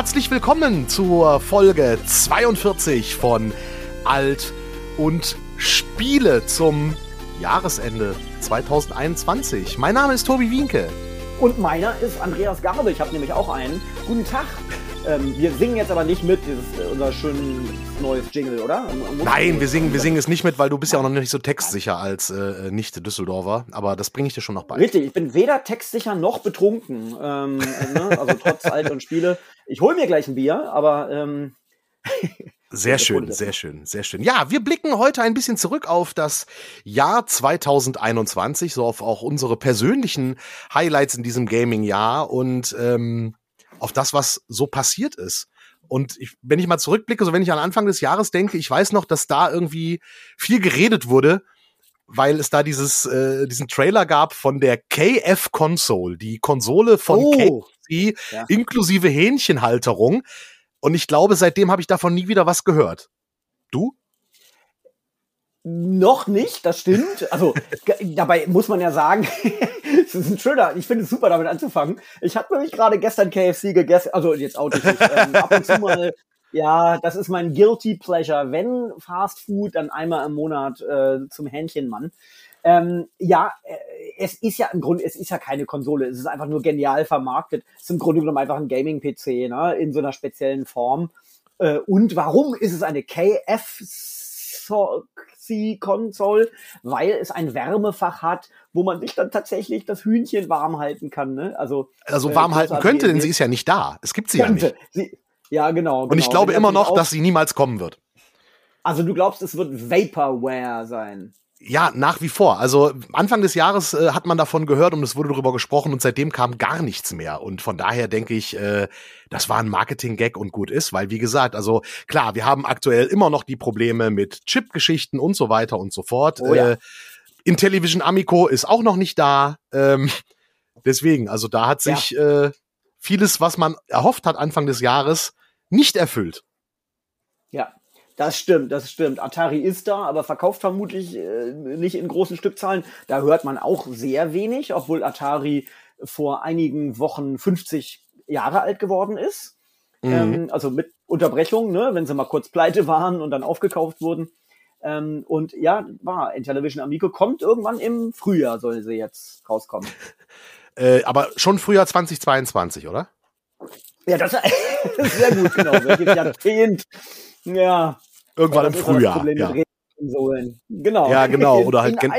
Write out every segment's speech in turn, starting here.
Herzlich willkommen zur Folge 42 von Alt und Spiele zum Jahresende 2021. Mein Name ist Tobi Wienke. Und meiner ist Andreas Garbe. Ich habe nämlich auch einen. Guten Tag. Ähm, wir singen jetzt aber nicht mit, dieses, äh, unser schönes neues Jingle, oder? Nein, wir singen, wir singen es nicht mit, weil du bist ja auch noch nicht so textsicher als äh, nicht Düsseldorfer. Aber das bringe ich dir schon noch bei. Richtig, ich bin weder textsicher noch betrunken. Ähm, ne? Also trotz Alt und Spiele. Ich hole mir gleich ein Bier, aber ähm, Sehr schön, sehr schön, sehr schön. Ja, wir blicken heute ein bisschen zurück auf das Jahr 2021, so auf auch unsere persönlichen Highlights in diesem Gaming-Jahr und ähm, auf das, was so passiert ist. Und ich, wenn ich mal zurückblicke, so wenn ich an Anfang des Jahres denke, ich weiß noch, dass da irgendwie viel geredet wurde, weil es da dieses äh, diesen Trailer gab von der KF Console, die Konsole von oh. KFC ja. inklusive Hähnchenhalterung. Und ich glaube, seitdem habe ich davon nie wieder was gehört. Du? Noch nicht, das stimmt. Also dabei muss man ja sagen, es ist ein schöner, ich finde es super, damit anzufangen. Ich habe nämlich gerade gestern KFC gegessen, also jetzt automatisch, ähm, ab und zu mal, ja, das ist mein Guilty Pleasure. Wenn Fast Food, dann einmal im Monat äh, zum Hähnchenmann. Ähm, ja, äh, es ist ja im Grunde, es ist ja keine Konsole, es ist einfach nur genial vermarktet. Es ist im Grunde genommen einfach ein Gaming-PC, ne, in so einer speziellen Form. Äh, und warum ist es eine KFC-Console? Weil es ein Wärmefach hat, wo man sich dann tatsächlich das Hühnchen warm halten kann, ne? Also, also äh, warm äh, halten könnte, denn sie ist ja nicht da. Es gibt sie könnte. ja nicht. Sie, ja, genau. Und ich genau. glaube immer noch, dass sie niemals kommen wird. Also du glaubst, es wird Vaporware sein? Ja, nach wie vor. Also Anfang des Jahres äh, hat man davon gehört und es wurde darüber gesprochen und seitdem kam gar nichts mehr. Und von daher denke ich, äh, das war ein Marketing-Gag und gut ist, weil wie gesagt, also klar, wir haben aktuell immer noch die Probleme mit Chip-Geschichten und so weiter und so fort. Oh, ja. äh, Intellivision Amico ist auch noch nicht da. Ähm, deswegen, also da hat sich ja. äh, vieles, was man erhofft hat Anfang des Jahres, nicht erfüllt. Das stimmt, das stimmt. Atari ist da, aber verkauft vermutlich äh, nicht in großen Stückzahlen. Da hört man auch sehr wenig, obwohl Atari vor einigen Wochen 50 Jahre alt geworden ist. Mhm. Ähm, also mit Unterbrechung, ne, wenn sie mal kurz pleite waren und dann aufgekauft wurden. Ähm, und ja, war Intellivision Amico kommt irgendwann im Frühjahr, soll sie jetzt rauskommen. äh, aber schon Frühjahr 2022, oder? Ja, das ist sehr gut, genau. Welches Jahrzehnt. Ja, Irgendwann im Frühjahr. Ja. Genau. Ja, genau. Oder halt gen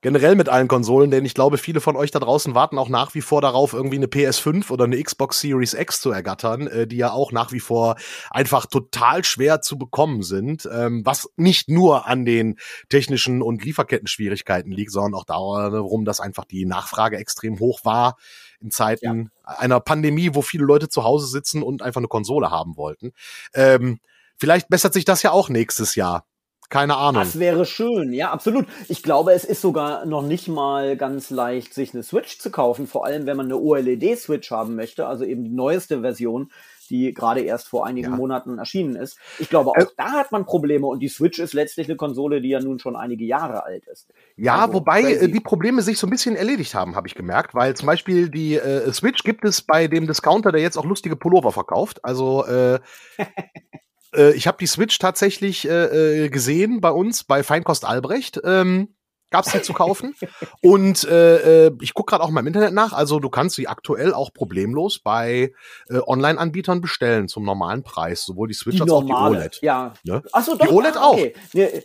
generell mit allen Konsolen, denn ich glaube, viele von euch da draußen warten auch nach wie vor darauf, irgendwie eine PS5 oder eine Xbox Series X zu ergattern, äh, die ja auch nach wie vor einfach total schwer zu bekommen sind, ähm, was nicht nur an den technischen und Lieferketten-Schwierigkeiten liegt, sondern auch darum, dass einfach die Nachfrage extrem hoch war in Zeiten ja. einer Pandemie, wo viele Leute zu Hause sitzen und einfach eine Konsole haben wollten. Ähm, Vielleicht bessert sich das ja auch nächstes Jahr. Keine Ahnung. Das wäre schön, ja, absolut. Ich glaube, es ist sogar noch nicht mal ganz leicht, sich eine Switch zu kaufen, vor allem wenn man eine OLED-Switch haben möchte, also eben die neueste Version, die gerade erst vor einigen ja. Monaten erschienen ist. Ich glaube, auch äh, da hat man Probleme und die Switch ist letztlich eine Konsole, die ja nun schon einige Jahre alt ist. Ja, also, wobei. Äh, die Probleme sich so ein bisschen erledigt haben, habe ich gemerkt, weil zum Beispiel die äh, Switch gibt es bei dem Discounter, der jetzt auch lustige Pullover verkauft. Also äh, Äh, ich habe die Switch tatsächlich äh, äh, gesehen bei uns bei Feinkost Albrecht. Ähm, gab es die zu kaufen. Und äh, äh ich gucke gerade auch mal im Internet nach. Also du kannst sie aktuell auch problemlos bei äh, Online-Anbietern bestellen zum normalen Preis, sowohl die Switch die als normale, auch die OLED. Ja. Ne? Ach so, doch, die OLED ah, okay. auch. Nee,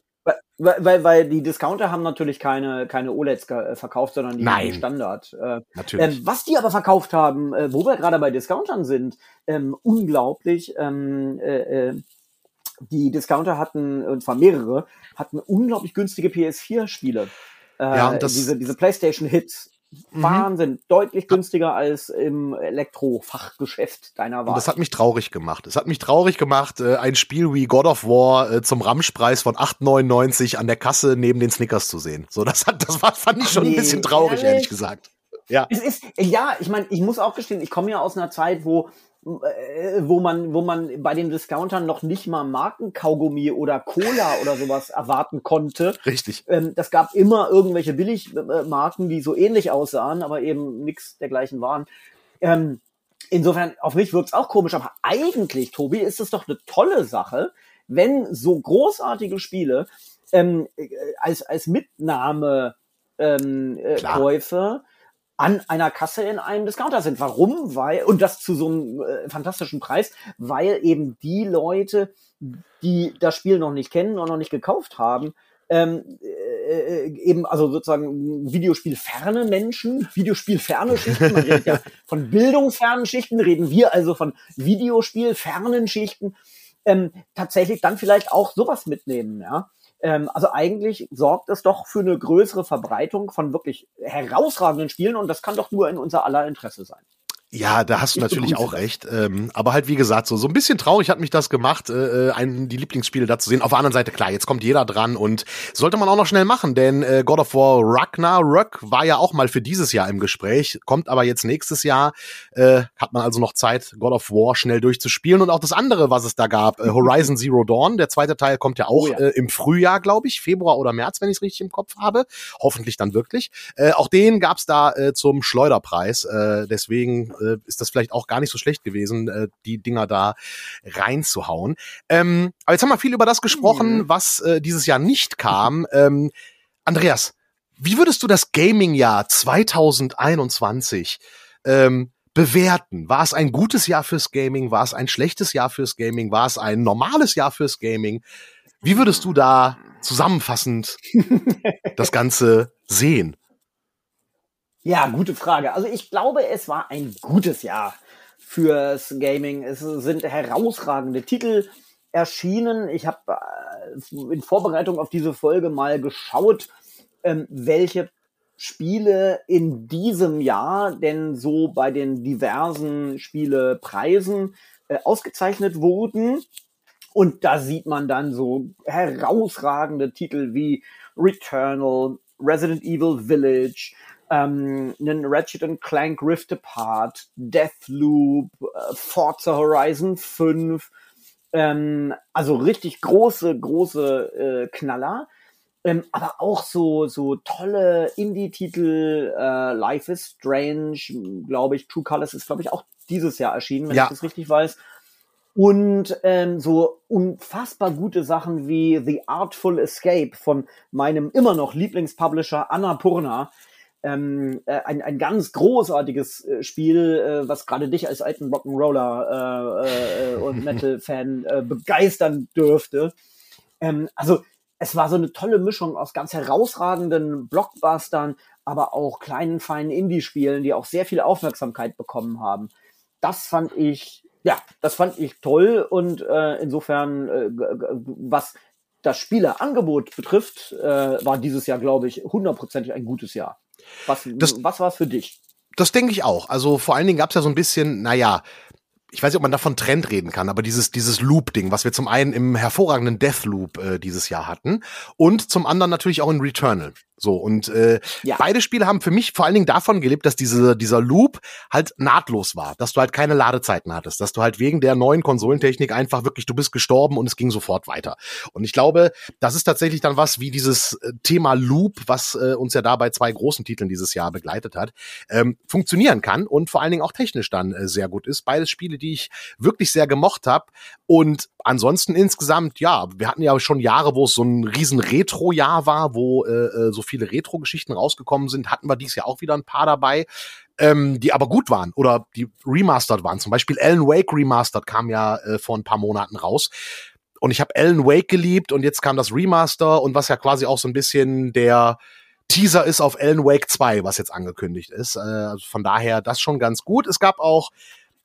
weil, weil, weil die Discounter haben natürlich keine, keine OLEDs äh, verkauft, sondern die Nein. Standard. Äh, natürlich. Ähm, was die aber verkauft haben, äh, wo wir gerade bei Discountern sind, ähm, unglaublich, ähm, äh, äh, die Discounter hatten, und zwar mehrere, hatten unglaublich günstige PS4-Spiele. Äh, ja, und das diese, diese PlayStation-Hits. Mhm. Wahnsinn, deutlich günstiger als im Elektrofachgeschäft deiner Wahl. Und das hat mich traurig gemacht. Es hat mich traurig gemacht, äh, ein Spiel wie God of War äh, zum Ramschpreis von 8,99 an der Kasse neben den Snickers zu sehen. So, das hat, das war, fand ich schon nee, ein bisschen traurig, ehrlich, ehrlich gesagt. Ja. Es ist, ja, ich meine, ich muss auch gestehen, ich komme ja aus einer Zeit, wo äh, wo man, wo man bei den Discountern noch nicht mal Markenkaugummi oder Cola oder sowas erwarten konnte. Richtig. Ähm, das gab immer irgendwelche Billigmarken, die so ähnlich aussahen, aber eben nichts dergleichen waren. Ähm, insofern, auf mich wirkt es auch komisch, aber eigentlich, Tobi, ist es doch eine tolle Sache, wenn so großartige Spiele ähm, äh, als, als Mitnahme ähm, äh, Käufe an einer Kasse in einem Discounter sind. Warum? Weil, und das zu so einem äh, fantastischen Preis, weil eben die Leute, die das Spiel noch nicht kennen und noch nicht gekauft haben, ähm, äh, äh eben also sozusagen Videospielferne Menschen, Videospielferne Schichten, man redet ja von bildungsfernen Schichten, reden wir also von Videospielfernen Schichten, ähm, tatsächlich dann vielleicht auch sowas mitnehmen, ja. Ähm, also eigentlich sorgt es doch für eine größere Verbreitung von wirklich herausragenden Spielen und das kann doch nur in unser aller Interesse sein. Ja, da hast du natürlich auch recht. Ähm, aber halt, wie gesagt, so, so ein bisschen traurig hat mich das gemacht, äh, äh, ein, die Lieblingsspiele da zu sehen. Auf der anderen Seite, klar, jetzt kommt jeder dran und sollte man auch noch schnell machen, denn äh, God of War Ragnarök war ja auch mal für dieses Jahr im Gespräch, kommt aber jetzt nächstes Jahr. Äh, hat man also noch Zeit, God of War schnell durchzuspielen. Und auch das andere, was es da gab, äh, Horizon Zero Dawn, der zweite Teil kommt ja auch oh ja. Äh, im Frühjahr, glaube ich, Februar oder März, wenn ich es richtig im Kopf habe. Hoffentlich dann wirklich. Äh, auch den gab's da äh, zum Schleuderpreis. Äh, deswegen äh, ist das vielleicht auch gar nicht so schlecht gewesen, äh, die Dinger da reinzuhauen. Ähm, aber jetzt haben wir viel über das gesprochen, mhm. was äh, dieses Jahr nicht kam. Ähm, Andreas, wie würdest du das Gaming-Jahr 2021 ähm, bewerten? War es ein gutes Jahr fürs Gaming? War es ein schlechtes Jahr fürs Gaming? War es ein normales Jahr fürs Gaming? Wie würdest du da zusammenfassend das Ganze sehen? Ja, gute Frage. Also ich glaube, es war ein gutes Jahr fürs Gaming. Es sind herausragende Titel erschienen. Ich habe äh, in Vorbereitung auf diese Folge mal geschaut, ähm, welche Spiele in diesem Jahr denn so bei den diversen Spielepreisen äh, ausgezeichnet wurden. Und da sieht man dann so herausragende Titel wie Returnal, Resident Evil Village, ähm, einen Ratchet Clank Rift Apart, Deathloop, äh, Forza Horizon 5, ähm, also richtig große, große äh, Knaller. Ähm, aber auch so, so tolle Indie-Titel, äh, Life is Strange, glaube ich, True Colors ist, glaube ich, auch dieses Jahr erschienen, wenn ja. ich das richtig weiß. Und ähm, so unfassbar gute Sachen wie The Artful Escape von meinem immer noch Lieblingspublisher Annapurna, ähm, äh, ein, ein ganz großartiges äh, Spiel, äh, was gerade dich als alten Rock'n'Roller äh, äh, und Metal-Fan äh, begeistern dürfte. Ähm, also es war so eine tolle Mischung aus ganz herausragenden Blockbustern, aber auch kleinen, feinen Indie-Spielen, die auch sehr viel Aufmerksamkeit bekommen haben. Das fand ich, ja, das fand ich toll und äh, insofern, äh, was das Spielerangebot betrifft, äh, war dieses Jahr, glaube ich, hundertprozentig ein gutes Jahr. Was, das, was war es für dich? Das denke ich auch. Also vor allen Dingen gab es ja so ein bisschen, naja, ich weiß nicht, ob man davon Trend reden kann, aber dieses, dieses Loop-Ding, was wir zum einen im hervorragenden Deathloop äh, dieses Jahr hatten und zum anderen natürlich auch in Returnal. So, und äh, ja. beide Spiele haben für mich vor allen Dingen davon gelebt, dass diese, dieser Loop halt nahtlos war, dass du halt keine Ladezeiten hattest, dass du halt wegen der neuen Konsolentechnik einfach wirklich, du bist gestorben und es ging sofort weiter. Und ich glaube, das ist tatsächlich dann was wie dieses äh, Thema Loop, was äh, uns ja da bei zwei großen Titeln dieses Jahr begleitet hat, ähm, funktionieren kann und vor allen Dingen auch technisch dann äh, sehr gut ist. Beides Spiele, die ich wirklich sehr gemocht habe. Und ansonsten insgesamt, ja, wir hatten ja schon Jahre, wo es so ein riesen Retro-Jahr war, wo äh, äh so viele Retro-Geschichten rausgekommen sind, hatten wir dieses Jahr auch wieder ein paar dabei, ähm, die aber gut waren oder die remastered waren. Zum Beispiel Alan Wake Remastered kam ja äh, vor ein paar Monaten raus. Und ich habe Alan Wake geliebt und jetzt kam das Remaster und was ja quasi auch so ein bisschen der Teaser ist auf Alan Wake 2, was jetzt angekündigt ist. Äh, also von daher das schon ganz gut. Es gab auch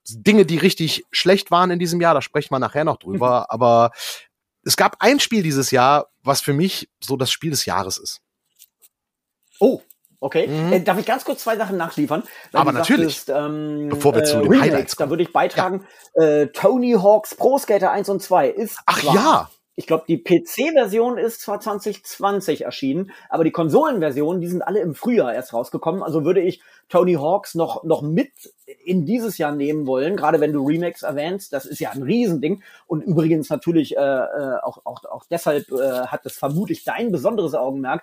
Dinge, die richtig schlecht waren in diesem Jahr, da sprechen wir nachher noch drüber, aber es gab ein Spiel dieses Jahr, was für mich so das Spiel des Jahres ist. Oh, okay. Mhm. Äh, darf ich ganz kurz zwei Sachen nachliefern? Aber natürlich. Sagtest, ähm, Bevor wir zu äh, den Remakes, Highlights kommen. Da würde ich beitragen, ja. äh, Tony Hawks Pro Skater 1 und 2 ist Ach zwar, ja. Ich glaube, die PC-Version ist zwar 2020 erschienen, aber die Konsolenversionen, die sind alle im Frühjahr erst rausgekommen. Also würde ich Tony Hawks noch, noch mit in dieses Jahr nehmen wollen, gerade wenn du Remakes erwähnst. Das ist ja ein Riesending. Und übrigens natürlich äh, äh auch, auch, auch deshalb äh, hat es vermutlich dein besonderes Augenmerk,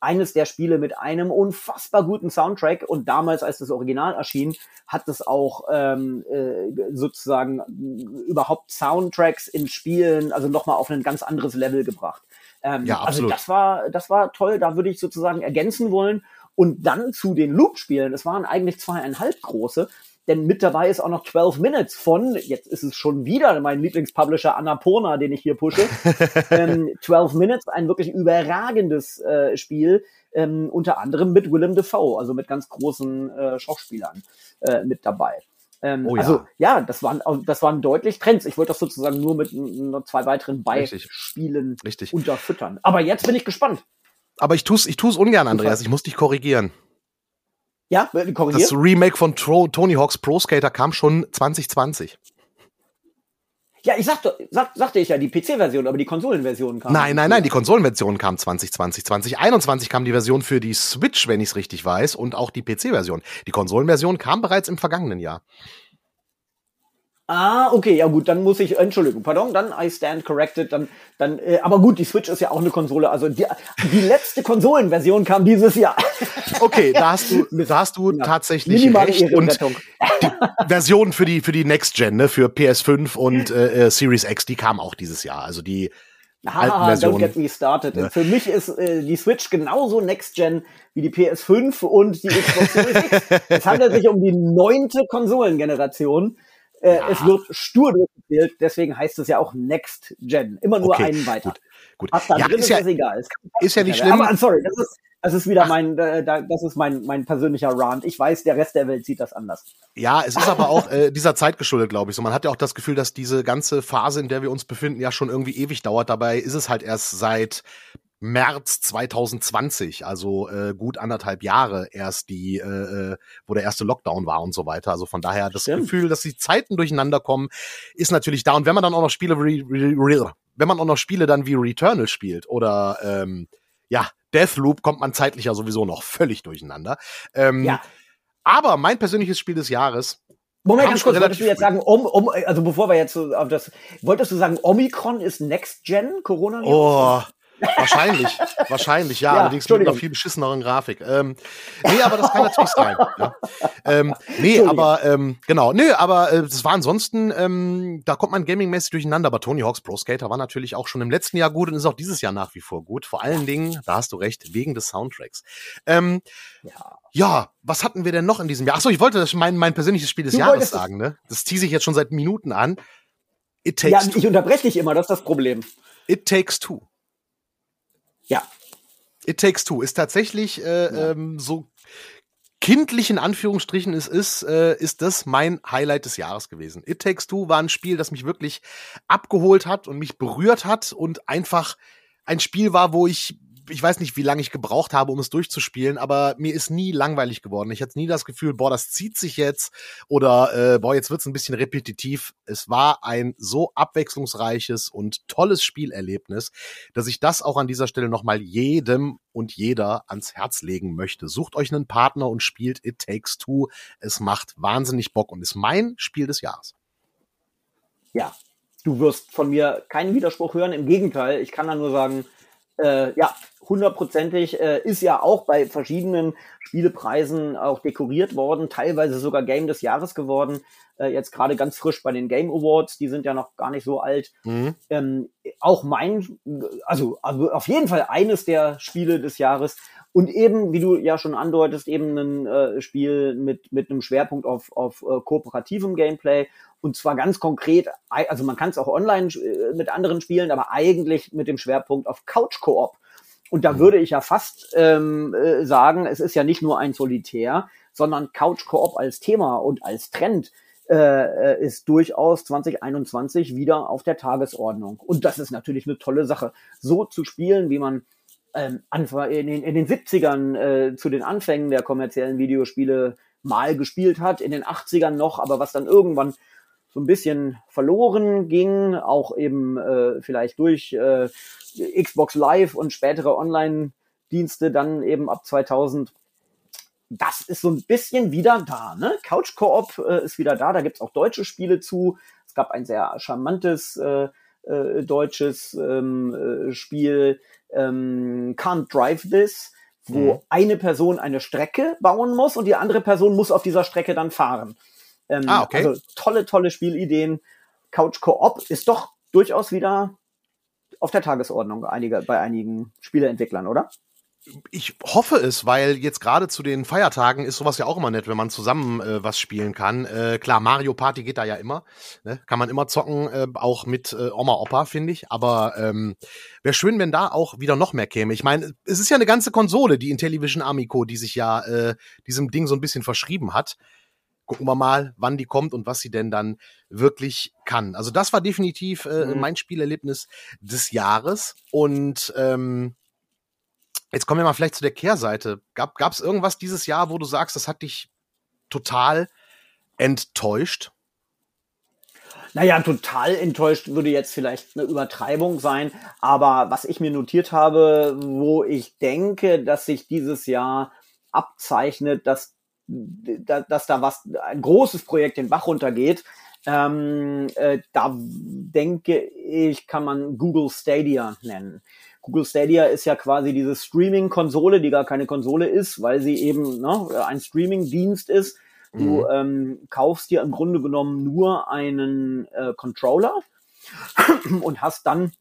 eines der Spiele mit einem unfassbar guten Soundtrack und damals, als das Original erschien, hat es auch ähm, äh, sozusagen überhaupt Soundtracks in Spielen, also nochmal auf ein ganz anderes Level gebracht. Ähm, ja, also absolut. Also das war, das war toll, da würde ich sozusagen ergänzen wollen. Und dann zu den Loop-Spielen, es waren eigentlich zweieinhalb große, denn mit dabei ist auch noch 12 Minutes von, jetzt ist es schon wieder mein Lieblingspublisher Annapurna, den ich hier pushe. ähm, 12 Minutes, ein wirklich überragendes äh, Spiel, ähm, unter anderem mit Willem Dafoe, also mit ganz großen äh, Schauspielern äh, mit dabei. Ähm, oh, ja. Also ja, das waren, das waren deutlich Trends. Ich wollte das sozusagen nur mit zwei weiteren Beispielen Richtig. unterfüttern. Aber jetzt bin ich gespannt. Aber ich tue es ich tu's ungern, Andreas. Ich muss dich korrigieren. Ja, korrigieren. Das Remake von Tro Tony Hawk's Pro Skater kam schon 2020. Ja, ich sagte, sag, sagte ich ja, die PC-Version, aber die Konsolenversion kam. Nein, nein, nein, die Konsolenversion kam 2020. 2021 kam die Version für die Switch, wenn ich es richtig weiß, und auch die PC-Version. Die Konsolenversion kam bereits im vergangenen Jahr. Ah, okay, ja gut, dann muss ich, Entschuldigung, pardon, dann I stand corrected, dann, dann, äh, aber gut, die Switch ist ja auch eine Konsole, also die, die letzte Konsolenversion kam dieses Jahr. Okay, da hast du, da hast du ja, tatsächlich recht und die Version für die, für die Next Gen, ne, für PS5 und äh, äh, Series X, die kam auch dieses Jahr, also die, Ah, don't get me started. Ja. Für mich ist äh, die Switch genauso Next Gen wie die PS5 und die Xbox Series X. Es handelt sich um die neunte Konsolengeneration. Äh, ja. Es wird stur durchgezählt, deswegen heißt es ja auch Next Gen. Immer nur okay, einen weiter. Gut, gut. Was da ja, drin ist, ist, ja, ist egal. Ist, ist ja nicht schlimm. Aber sorry, das ist, das ist wieder mein, äh, das ist mein, mein persönlicher Rant. Ich weiß, der Rest der Welt sieht das anders. Ja, es ist aber auch äh, dieser Zeit geschuldet, glaube ich. So, man hat ja auch das Gefühl, dass diese ganze Phase, in der wir uns befinden, ja schon irgendwie ewig dauert. Dabei ist es halt erst seit März 2020, also äh, gut anderthalb Jahre erst die, äh, äh, wo der erste Lockdown war und so weiter. Also von daher das Stimmt. Gefühl, dass die Zeiten durcheinander kommen, ist natürlich da. Und wenn man dann auch noch Spiele, re, wenn man auch noch Spiele dann wie Returnal spielt oder ähm, ja Deathloop, kommt man zeitlich ja sowieso noch völlig durcheinander. Ähm, ja. Aber mein persönliches Spiel des Jahres Moment, ganz kurz, wolltest du jetzt sagen, um, um, also bevor wir jetzt so auf das, wolltest du sagen, Omikron ist Next Gen Corona? Oh, Wahrscheinlich, wahrscheinlich, ja, ja allerdings mit einer viel beschisseneren Grafik. Ähm, nee, aber das kann natürlich sein. Ja. Ähm, nee, aber ähm, genau, nee, aber äh, das war ansonsten, ähm, da kommt man gamingmäßig durcheinander, aber Tony Hawk's Pro Skater war natürlich auch schon im letzten Jahr gut und ist auch dieses Jahr nach wie vor gut. Vor allen Dingen, da hast du recht, wegen des Soundtracks. Ähm, ja. ja, was hatten wir denn noch in diesem Jahr? Achso, ich wollte das mein, mein persönliches Spiel des du Jahres sagen, ne? Das tease ich jetzt schon seit Minuten an. It takes ja, ich unterbreche dich immer, das ist das Problem. It takes two. Ja. It Takes Two ist tatsächlich äh, ja. ähm, so kindlich in Anführungsstrichen es ist, äh, ist das mein Highlight des Jahres gewesen. It Takes Two war ein Spiel, das mich wirklich abgeholt hat und mich berührt hat und einfach ein Spiel war, wo ich ich weiß nicht, wie lange ich gebraucht habe, um es durchzuspielen, aber mir ist nie langweilig geworden. Ich hatte nie das Gefühl, boah, das zieht sich jetzt oder äh, boah, jetzt wird's ein bisschen repetitiv. Es war ein so abwechslungsreiches und tolles Spielerlebnis, dass ich das auch an dieser Stelle nochmal jedem und jeder ans Herz legen möchte. Sucht euch einen Partner und spielt It Takes Two. Es macht wahnsinnig Bock und ist mein Spiel des Jahres. Ja, du wirst von mir keinen Widerspruch hören. Im Gegenteil, ich kann da nur sagen, äh, ja, hundertprozentig, äh, ist ja auch bei verschiedenen Spielepreisen auch dekoriert worden, teilweise sogar Game des Jahres geworden. Äh, jetzt gerade ganz frisch bei den Game Awards, die sind ja noch gar nicht so alt. Mhm. Ähm, auch mein, also, also auf jeden Fall eines der Spiele des Jahres. Und eben, wie du ja schon andeutest, eben ein äh, Spiel mit, mit einem Schwerpunkt auf, auf äh, kooperativem Gameplay. Und zwar ganz konkret, also man kann es auch online äh, mit anderen spielen, aber eigentlich mit dem Schwerpunkt auf Couch-Koop. Und da mhm. würde ich ja fast ähm, äh, sagen, es ist ja nicht nur ein Solitär, sondern Couch Koop als Thema und als Trend äh, äh ist durchaus 2021 wieder auf der Tagesordnung. Und das ist natürlich eine tolle Sache, so zu spielen, wie man ähm, in, den, in den 70ern äh, zu den Anfängen der kommerziellen Videospiele mal gespielt hat, in den 80ern noch, aber was dann irgendwann so ein bisschen verloren ging, auch eben äh, vielleicht durch äh, Xbox Live und spätere Online-Dienste dann eben ab 2000. Das ist so ein bisschen wieder da. Ne? Couch Coop äh, ist wieder da. Da gibt's auch deutsche Spiele zu. Es gab ein sehr charmantes äh, äh, deutsches ähm, äh, Spiel, ähm, Can't Drive This, wo mhm. eine Person eine Strecke bauen muss und die andere Person muss auf dieser Strecke dann fahren. Ähm, ah, okay. Also tolle, tolle Spielideen. Couch Co-op ist doch durchaus wieder auf der Tagesordnung einige, bei einigen Spieleentwicklern, oder? Ich hoffe es, weil jetzt gerade zu den Feiertagen ist sowas ja auch immer nett, wenn man zusammen äh, was spielen kann. Äh, klar, Mario Party geht da ja immer. Ne? Kann man immer zocken, äh, auch mit äh, Oma Opa, finde ich. Aber ähm, wäre schön, wenn da auch wieder noch mehr käme. Ich meine, es ist ja eine ganze Konsole, die Intellivision Amico, die sich ja äh, diesem Ding so ein bisschen verschrieben hat. Gucken wir mal, wann die kommt und was sie denn dann wirklich kann. Also das war definitiv äh, mhm. mein Spielerlebnis des Jahres. Und ähm, Jetzt kommen wir mal vielleicht zu der Kehrseite. Gab es irgendwas dieses Jahr, wo du sagst, das hat dich total enttäuscht? Naja, total enttäuscht würde jetzt vielleicht eine Übertreibung sein, aber was ich mir notiert habe, wo ich denke, dass sich dieses Jahr abzeichnet, dass, dass da was, ein großes Projekt den Bach runtergeht, ähm, äh, da denke ich, kann man Google Stadia nennen. Google Stadia ist ja quasi diese Streaming-Konsole, die gar keine Konsole ist, weil sie eben ne, ein Streaming-Dienst ist. Du mhm. ähm, kaufst dir im Grunde genommen nur einen äh, Controller und hast dann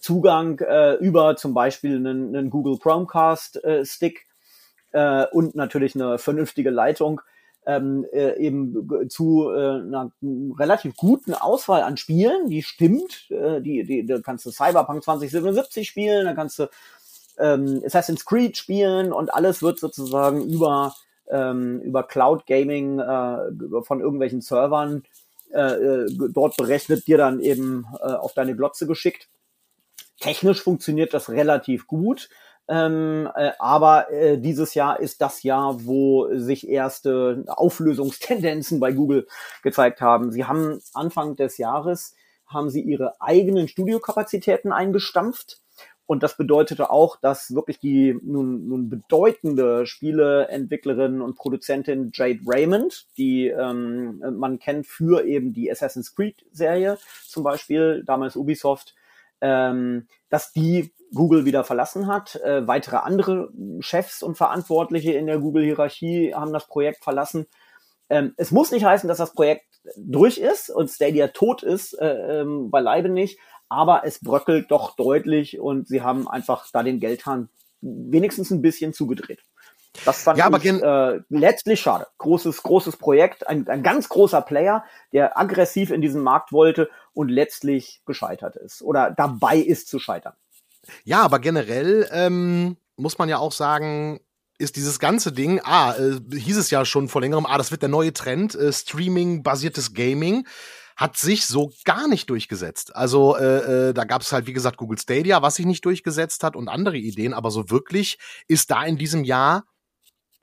Zugang äh, über zum Beispiel einen, einen Google Chromecast äh, Stick äh, und natürlich eine vernünftige Leitung ähm, äh, eben zu äh, einer relativ guten Auswahl an Spielen, die stimmt. Äh, die, die, da kannst du Cyberpunk 2077 spielen, da kannst du ähm, Assassin's Creed spielen und alles wird sozusagen über ähm, über Cloud Gaming äh, von irgendwelchen Servern äh, äh, dort berechnet, dir dann eben äh, auf deine Glotze geschickt. Technisch funktioniert das relativ gut. Ähm, äh, aber äh, dieses Jahr ist das Jahr, wo sich erste Auflösungstendenzen bei Google gezeigt haben. Sie haben Anfang des Jahres haben sie ihre eigenen Studiokapazitäten eingestampft. Und das bedeutete auch, dass wirklich die nun, nun bedeutende Spieleentwicklerin und Produzentin Jade Raymond, die ähm, man kennt für eben die Assassin's Creed Serie zum Beispiel, damals Ubisoft, ähm, dass die Google wieder verlassen hat. Äh, weitere andere Chefs und Verantwortliche in der Google-Hierarchie haben das Projekt verlassen. Ähm, es muss nicht heißen, dass das Projekt durch ist und Stadia tot ist, äh, ähm, beileibe nicht, aber es bröckelt doch deutlich und sie haben einfach da den Geldhahn wenigstens ein bisschen zugedreht. Das fand ja, ich äh, letztlich schade. Großes, großes Projekt, ein, ein ganz großer Player, der aggressiv in diesen Markt wollte und letztlich gescheitert ist oder dabei ist zu scheitern. Ja, aber generell ähm, muss man ja auch sagen, ist dieses ganze Ding, ah, äh, hieß es ja schon vor längerem, ah, das wird der neue Trend, äh, Streaming-basiertes Gaming hat sich so gar nicht durchgesetzt. Also äh, äh, da gab es halt, wie gesagt, Google Stadia, was sich nicht durchgesetzt hat und andere Ideen, aber so wirklich ist da in diesem Jahr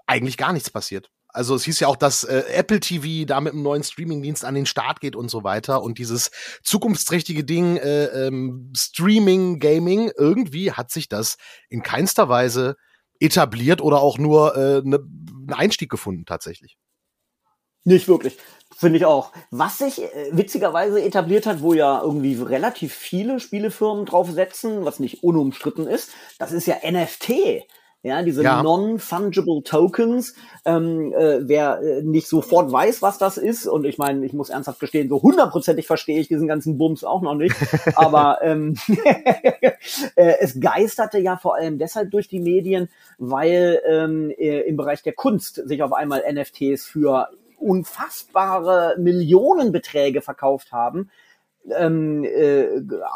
eigentlich gar nichts passiert. Also es hieß ja auch, dass äh, Apple TV da mit einem neuen Streamingdienst an den Start geht und so weiter. Und dieses zukunftsträchtige Ding äh, ähm, Streaming, Gaming, irgendwie hat sich das in keinster Weise etabliert oder auch nur äh, ne, einen Einstieg gefunden tatsächlich. Nicht wirklich. Finde ich auch. Was sich äh, witzigerweise etabliert hat, wo ja irgendwie relativ viele Spielefirmen drauf setzen, was nicht unumstritten ist, das ist ja NFT. Ja, diese ja. non-fungible Tokens. Ähm, äh, wer äh, nicht sofort weiß, was das ist, und ich meine, ich muss ernsthaft gestehen, so hundertprozentig verstehe ich diesen ganzen Bums auch noch nicht. Aber ähm, äh, es geisterte ja vor allem deshalb durch die Medien, weil ähm, äh, im Bereich der Kunst sich auf einmal NFTs für unfassbare Millionenbeträge verkauft haben. Ähm, äh,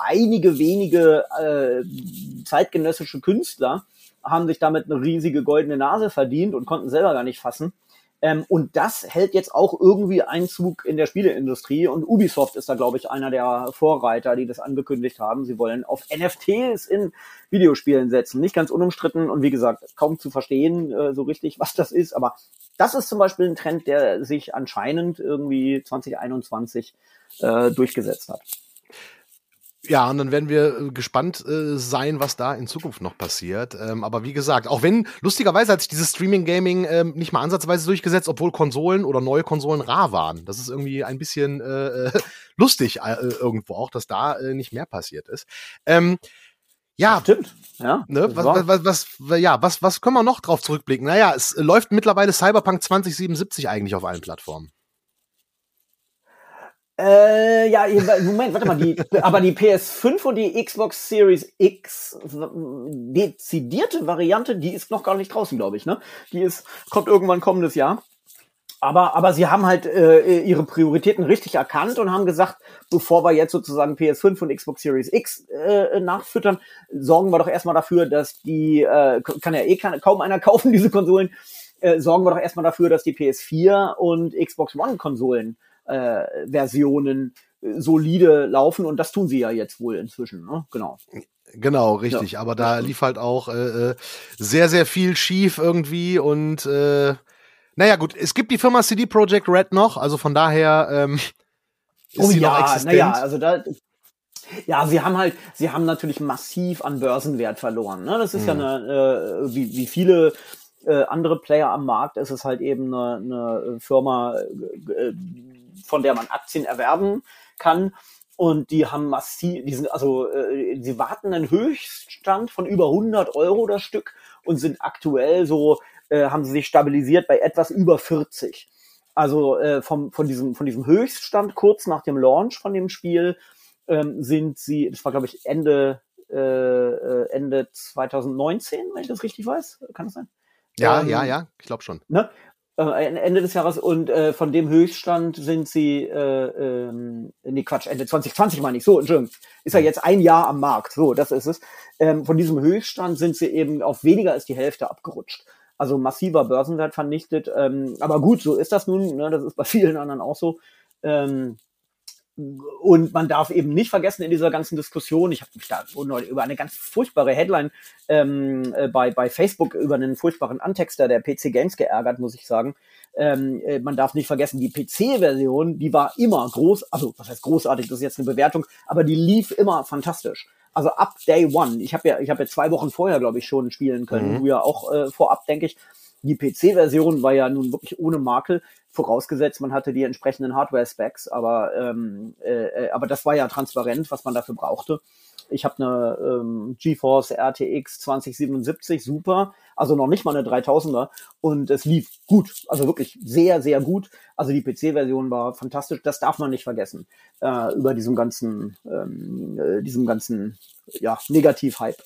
einige wenige äh, zeitgenössische Künstler haben sich damit eine riesige goldene Nase verdient und konnten selber gar nicht fassen. Ähm, und das hält jetzt auch irgendwie Einzug in der Spieleindustrie. Und Ubisoft ist da, glaube ich, einer der Vorreiter, die das angekündigt haben. Sie wollen auf NFTs in Videospielen setzen. Nicht ganz unumstritten und wie gesagt, kaum zu verstehen äh, so richtig, was das ist. Aber das ist zum Beispiel ein Trend, der sich anscheinend irgendwie 2021 äh, durchgesetzt hat. Ja, und dann werden wir äh, gespannt äh, sein, was da in Zukunft noch passiert. Ähm, aber wie gesagt, auch wenn lustigerweise hat sich dieses Streaming-Gaming ähm, nicht mal ansatzweise durchgesetzt, obwohl Konsolen oder neue Konsolen rar waren. Das ist irgendwie ein bisschen äh, äh lustig äh, irgendwo auch, dass da äh, nicht mehr passiert ist. Ähm, Ja, stimmt. Ja, ne? was, was, was, was, ja, was, was können wir noch drauf zurückblicken? Naja, es läuft mittlerweile Cyberpunk 2077 eigentlich auf allen Plattformen. Äh, ja, Moment, warte mal, die, aber die PS5 und die Xbox Series X dezidierte Variante, die ist noch gar nicht draußen, glaube ich, ne? Die ist, kommt irgendwann kommendes Jahr. Aber, aber sie haben halt äh, ihre Prioritäten richtig erkannt und haben gesagt, bevor wir jetzt sozusagen PS5 und Xbox Series X äh, nachfüttern, sorgen wir doch erstmal dafür, dass die, äh, kann ja eh kaum einer kaufen, diese Konsolen, äh, sorgen wir doch erstmal dafür, dass die PS4 und Xbox One Konsolen äh, Versionen äh, solide laufen und das tun sie ja jetzt wohl inzwischen, ne? Genau. Genau, richtig. Ja. Aber da lief halt auch äh, äh, sehr, sehr viel schief irgendwie und äh, naja, gut, es gibt die Firma CD Projekt Red noch, also von daher ähm, ist oh, sie ja, noch existent. Naja, also da, ja, sie haben halt, sie haben natürlich massiv an Börsenwert verloren. Ne? Das ist hm. ja eine, äh, wie, wie viele äh, andere Player am Markt, ist es halt eben eine, eine Firma, äh, von der man Aktien erwerben kann. Und die haben massiv, die sind, also, äh, sie warten einen Höchststand von über 100 Euro das Stück und sind aktuell so äh, haben sie sich stabilisiert bei etwas über 40. Also äh, vom, von, diesem, von diesem Höchststand kurz nach dem Launch von dem Spiel ähm, sind sie, das war glaube ich Ende, äh, äh Ende 2019, wenn ich das richtig weiß. Kann das sein? Ja, ähm, ja, ja, ich glaube schon. Ne? Äh, Ende des Jahres und äh, von dem Höchststand sind sie, äh, ähm, nee Quatsch, Ende 2020 meine ich, so, Entschuldigung, ist ja mhm. jetzt ein Jahr am Markt, so, das ist es. Ähm, von diesem Höchststand sind sie eben auf weniger als die Hälfte abgerutscht also massiver Börsenwert vernichtet. Ähm, aber gut, so ist das nun. Ne? Das ist bei vielen anderen auch so. Ähm, und man darf eben nicht vergessen in dieser ganzen Diskussion, ich habe mich da über eine ganz furchtbare Headline ähm, äh, bei, bei Facebook über einen furchtbaren Antexter der PC Games geärgert, muss ich sagen. Ähm, äh, man darf nicht vergessen, die PC-Version, die war immer groß, also was heißt großartig, das ist jetzt eine Bewertung, aber die lief immer fantastisch also ab Day One. Ich habe ja, ich habe ja zwei Wochen vorher, glaube ich, schon spielen können. Mhm. Du ja auch äh, vorab, denke ich. Die PC-Version war ja nun wirklich ohne Makel, vorausgesetzt, man hatte die entsprechenden Hardware-Specs, aber, ähm, äh, aber das war ja transparent, was man dafür brauchte. Ich habe eine ähm, GeForce RTX 2077, super, also noch nicht mal eine 3000er und es lief gut, also wirklich sehr, sehr gut. Also die PC-Version war fantastisch, das darf man nicht vergessen äh, über diesem ganzen, ähm, äh, diesem ganzen ja, Negativ-Hype.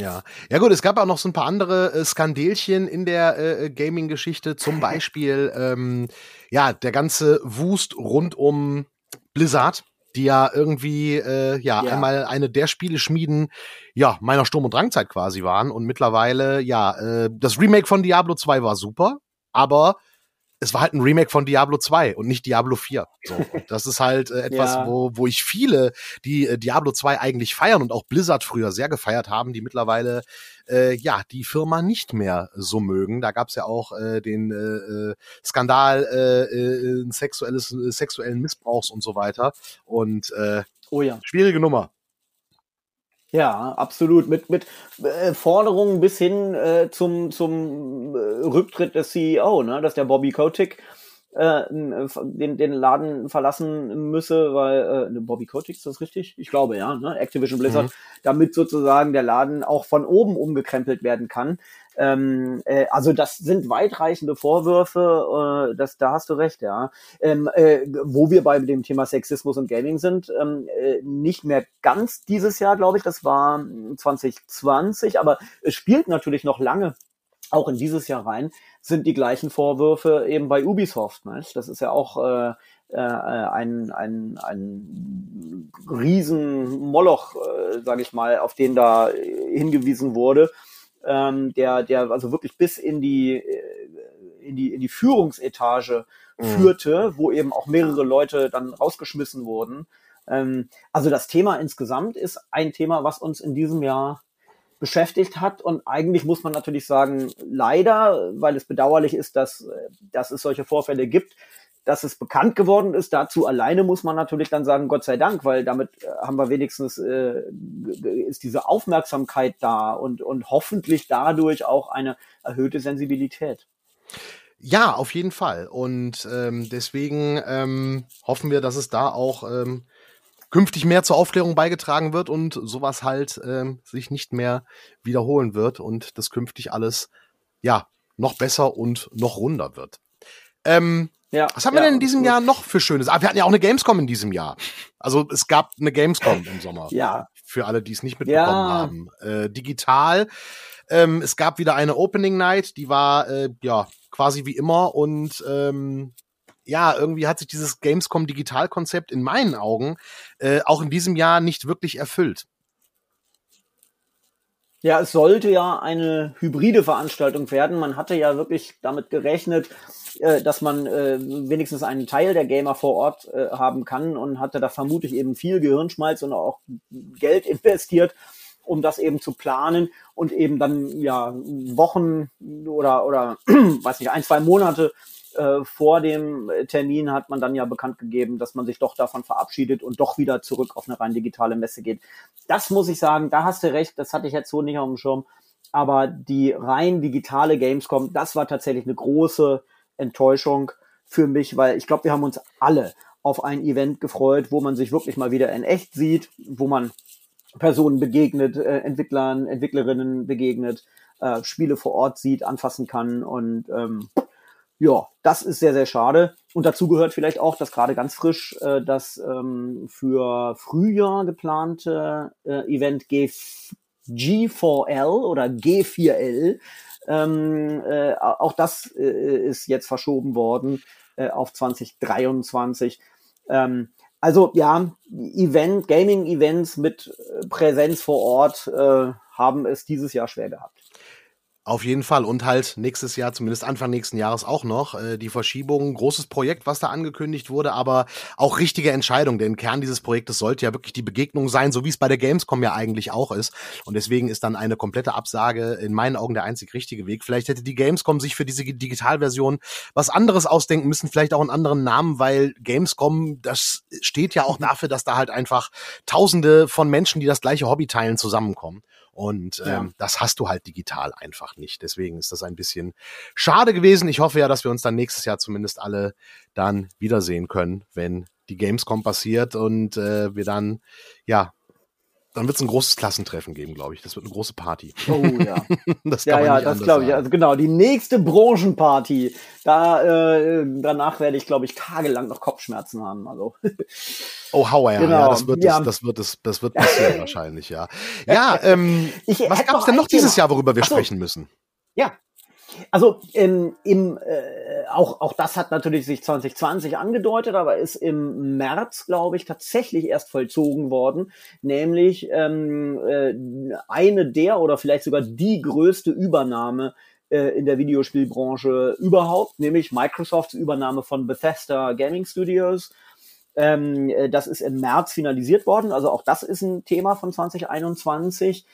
Ja, ja gut, es gab auch noch so ein paar andere äh, Skandelchen in der äh, äh Gaming-Geschichte, zum Beispiel ähm, ja der ganze Wust rund um Blizzard die ja irgendwie äh, ja, ja, einmal eine der Spiele schmieden, ja, meiner Sturm- und Drangzeit quasi waren. Und mittlerweile, ja, äh, das Remake von Diablo 2 war super, aber es war halt ein Remake von Diablo 2 und nicht Diablo 4. So, das ist halt äh, etwas, ja. wo, wo ich viele, die äh, Diablo 2 eigentlich feiern und auch Blizzard früher sehr gefeiert haben, die mittlerweile äh, ja die Firma nicht mehr so mögen. Da gab's ja auch äh, den äh, äh Skandal äh, äh, sexuelles, äh, sexuellen Missbrauchs und so weiter. Und äh, oh ja. schwierige Nummer. Ja, absolut. Mit, mit äh, Forderungen bis hin äh, zum, zum äh, Rücktritt des CEO, ne? dass der Bobby Kotick äh, den, den Laden verlassen müsse, weil äh, Bobby Kotick, ist das richtig? Ich glaube ja, ne? Activision Blizzard, mhm. damit sozusagen der Laden auch von oben umgekrempelt werden kann. Ähm, äh, also das sind weitreichende Vorwürfe, äh, das, da hast du recht, ja. Ähm, äh, wo wir bei dem Thema Sexismus und Gaming sind, ähm, äh, nicht mehr ganz dieses Jahr, glaube ich, das war 2020, aber es spielt natürlich noch lange auch in dieses Jahr rein, sind die gleichen Vorwürfe eben bei Ubisoft. Ne? Das ist ja auch äh, äh, ein, ein, ein riesen äh, sage ich mal, auf den da hingewiesen wurde ähm, der, der also wirklich bis in die, äh, in die, in die Führungsetage mhm. führte, wo eben auch mehrere Leute dann rausgeschmissen wurden. Ähm, also das Thema insgesamt ist ein Thema, was uns in diesem Jahr beschäftigt hat. Und eigentlich muss man natürlich sagen, leider, weil es bedauerlich ist, dass, dass es solche Vorfälle gibt, dass es bekannt geworden ist. Dazu alleine muss man natürlich dann sagen, Gott sei Dank, weil damit äh, haben wir wenigstens, äh, ist diese Aufmerksamkeit da und, und hoffentlich dadurch auch eine erhöhte Sensibilität. Ja, auf jeden Fall. Und ähm, deswegen ähm, hoffen wir, dass es da auch ähm, künftig mehr zur Aufklärung beigetragen wird und sowas halt ähm, sich nicht mehr wiederholen wird und das künftig alles ja noch besser und noch runder wird. Ähm, ja, was haben wir denn in diesem Jahr noch für Schönes? Ah, wir hatten ja auch eine Gamescom in diesem Jahr. Also es gab eine Gamescom im Sommer. Ja. Für alle, die es nicht mitbekommen ja. haben. Äh, digital. Ähm, es gab wieder eine Opening Night, die war äh, ja quasi wie immer und ähm, ja, irgendwie hat sich dieses Gamescom Digital-Konzept in meinen Augen äh, auch in diesem Jahr nicht wirklich erfüllt. Ja, es sollte ja eine hybride Veranstaltung werden. Man hatte ja wirklich damit gerechnet, äh, dass man äh, wenigstens einen Teil der Gamer vor Ort äh, haben kann und hatte da vermutlich eben viel Gehirnschmalz und auch Geld investiert, um das eben zu planen und eben dann ja Wochen oder oder weiß nicht ein zwei Monate äh, vor dem Termin hat man dann ja bekannt gegeben, dass man sich doch davon verabschiedet und doch wieder zurück auf eine rein digitale Messe geht. Das muss ich sagen, da hast du recht, das hatte ich jetzt so nicht auf dem Schirm. Aber die rein digitale Gamescom, das war tatsächlich eine große Enttäuschung für mich, weil ich glaube, wir haben uns alle auf ein Event gefreut, wo man sich wirklich mal wieder in echt sieht, wo man Personen begegnet, äh, Entwicklern, Entwicklerinnen begegnet, äh, Spiele vor Ort sieht, anfassen kann und ähm, ja, das ist sehr, sehr schade. Und dazu gehört vielleicht auch, dass gerade ganz frisch äh, das ähm, für Frühjahr geplante äh, Event G G4L oder G4L, ähm, äh, auch das äh, ist jetzt verschoben worden äh, auf 2023. Ähm, also ja, Event, Gaming-Events mit Präsenz vor Ort äh, haben es dieses Jahr schwer gehabt. Auf jeden Fall. Und halt nächstes Jahr, zumindest Anfang nächsten Jahres auch noch, äh, die Verschiebung. Großes Projekt, was da angekündigt wurde, aber auch richtige Entscheidung. Denn Kern dieses Projektes sollte ja wirklich die Begegnung sein, so wie es bei der Gamescom ja eigentlich auch ist. Und deswegen ist dann eine komplette Absage in meinen Augen der einzig richtige Weg. Vielleicht hätte die Gamescom sich für diese Digitalversion was anderes ausdenken müssen, vielleicht auch einen anderen Namen, weil Gamescom, das steht ja auch dafür, dass da halt einfach Tausende von Menschen, die das gleiche Hobby teilen, zusammenkommen. Und ähm, ja. das hast du halt digital einfach nicht. Deswegen ist das ein bisschen schade gewesen. Ich hoffe ja, dass wir uns dann nächstes Jahr zumindest alle dann wiedersehen können, wenn die Gamescom passiert und äh, wir dann ja dann wird es ein großes Klassentreffen geben, glaube ich. Das wird eine große Party. Oh ja. das ja, ja, das glaube ich. Also genau, die nächste Branchenparty. Da äh, danach werde ich, glaube ich, tagelang noch Kopfschmerzen haben. Also. Oh, Hauer, genau. ja, das wird, ja. Das, das wird, das, das wird passieren wahrscheinlich, ja. Ja, ähm, was gab es denn noch dieses Jahr, worüber wir so. sprechen müssen? Ja, also ähm, im, äh, auch, auch das hat natürlich sich 2020 angedeutet, aber ist im März, glaube ich, tatsächlich erst vollzogen worden, nämlich ähm, äh, eine der oder vielleicht sogar die größte Übernahme äh, in der Videospielbranche überhaupt, nämlich Microsofts Übernahme von Bethesda Gaming Studios. Ähm, äh, das ist im März finalisiert worden, also auch das ist ein Thema von 2021.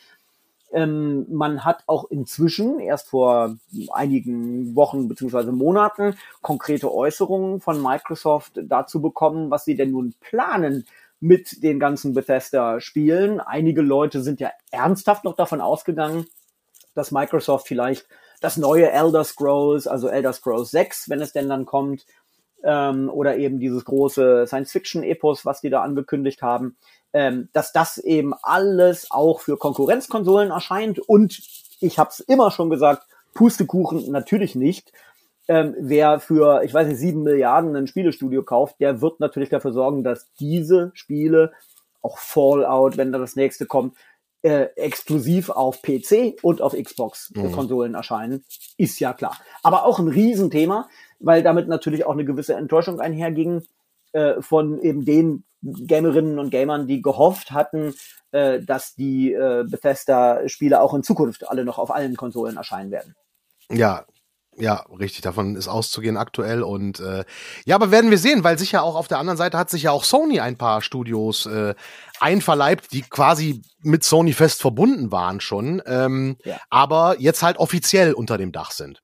Ähm, man hat auch inzwischen, erst vor einigen Wochen beziehungsweise Monaten, konkrete Äußerungen von Microsoft dazu bekommen, was sie denn nun planen mit den ganzen Bethesda-Spielen. Einige Leute sind ja ernsthaft noch davon ausgegangen, dass Microsoft vielleicht das neue Elder Scrolls, also Elder Scrolls 6, wenn es denn dann kommt, ähm, oder eben dieses große Science-Fiction-Epos, was die da angekündigt haben, ähm, dass das eben alles auch für Konkurrenzkonsolen erscheint. Und ich habe es immer schon gesagt, Pustekuchen natürlich nicht. Ähm, wer für, ich weiß nicht, sieben Milliarden ein Spielestudio kauft, der wird natürlich dafür sorgen, dass diese Spiele, auch Fallout, wenn da das nächste kommt, äh, exklusiv auf PC und auf Xbox-Konsolen mhm. erscheinen, ist ja klar. Aber auch ein Riesenthema, weil damit natürlich auch eine gewisse Enttäuschung einherging äh, von eben den Gamerinnen und Gamern, die gehofft hatten, äh, dass die äh, Bethesda-Spiele auch in Zukunft alle noch auf allen Konsolen erscheinen werden. Ja, ja, richtig, davon ist auszugehen aktuell und äh, ja, aber werden wir sehen, weil sicher auch auf der anderen Seite hat sich ja auch Sony ein paar Studios äh, einverleibt, die quasi mit Sony fest verbunden waren schon, ähm, ja. aber jetzt halt offiziell unter dem Dach sind.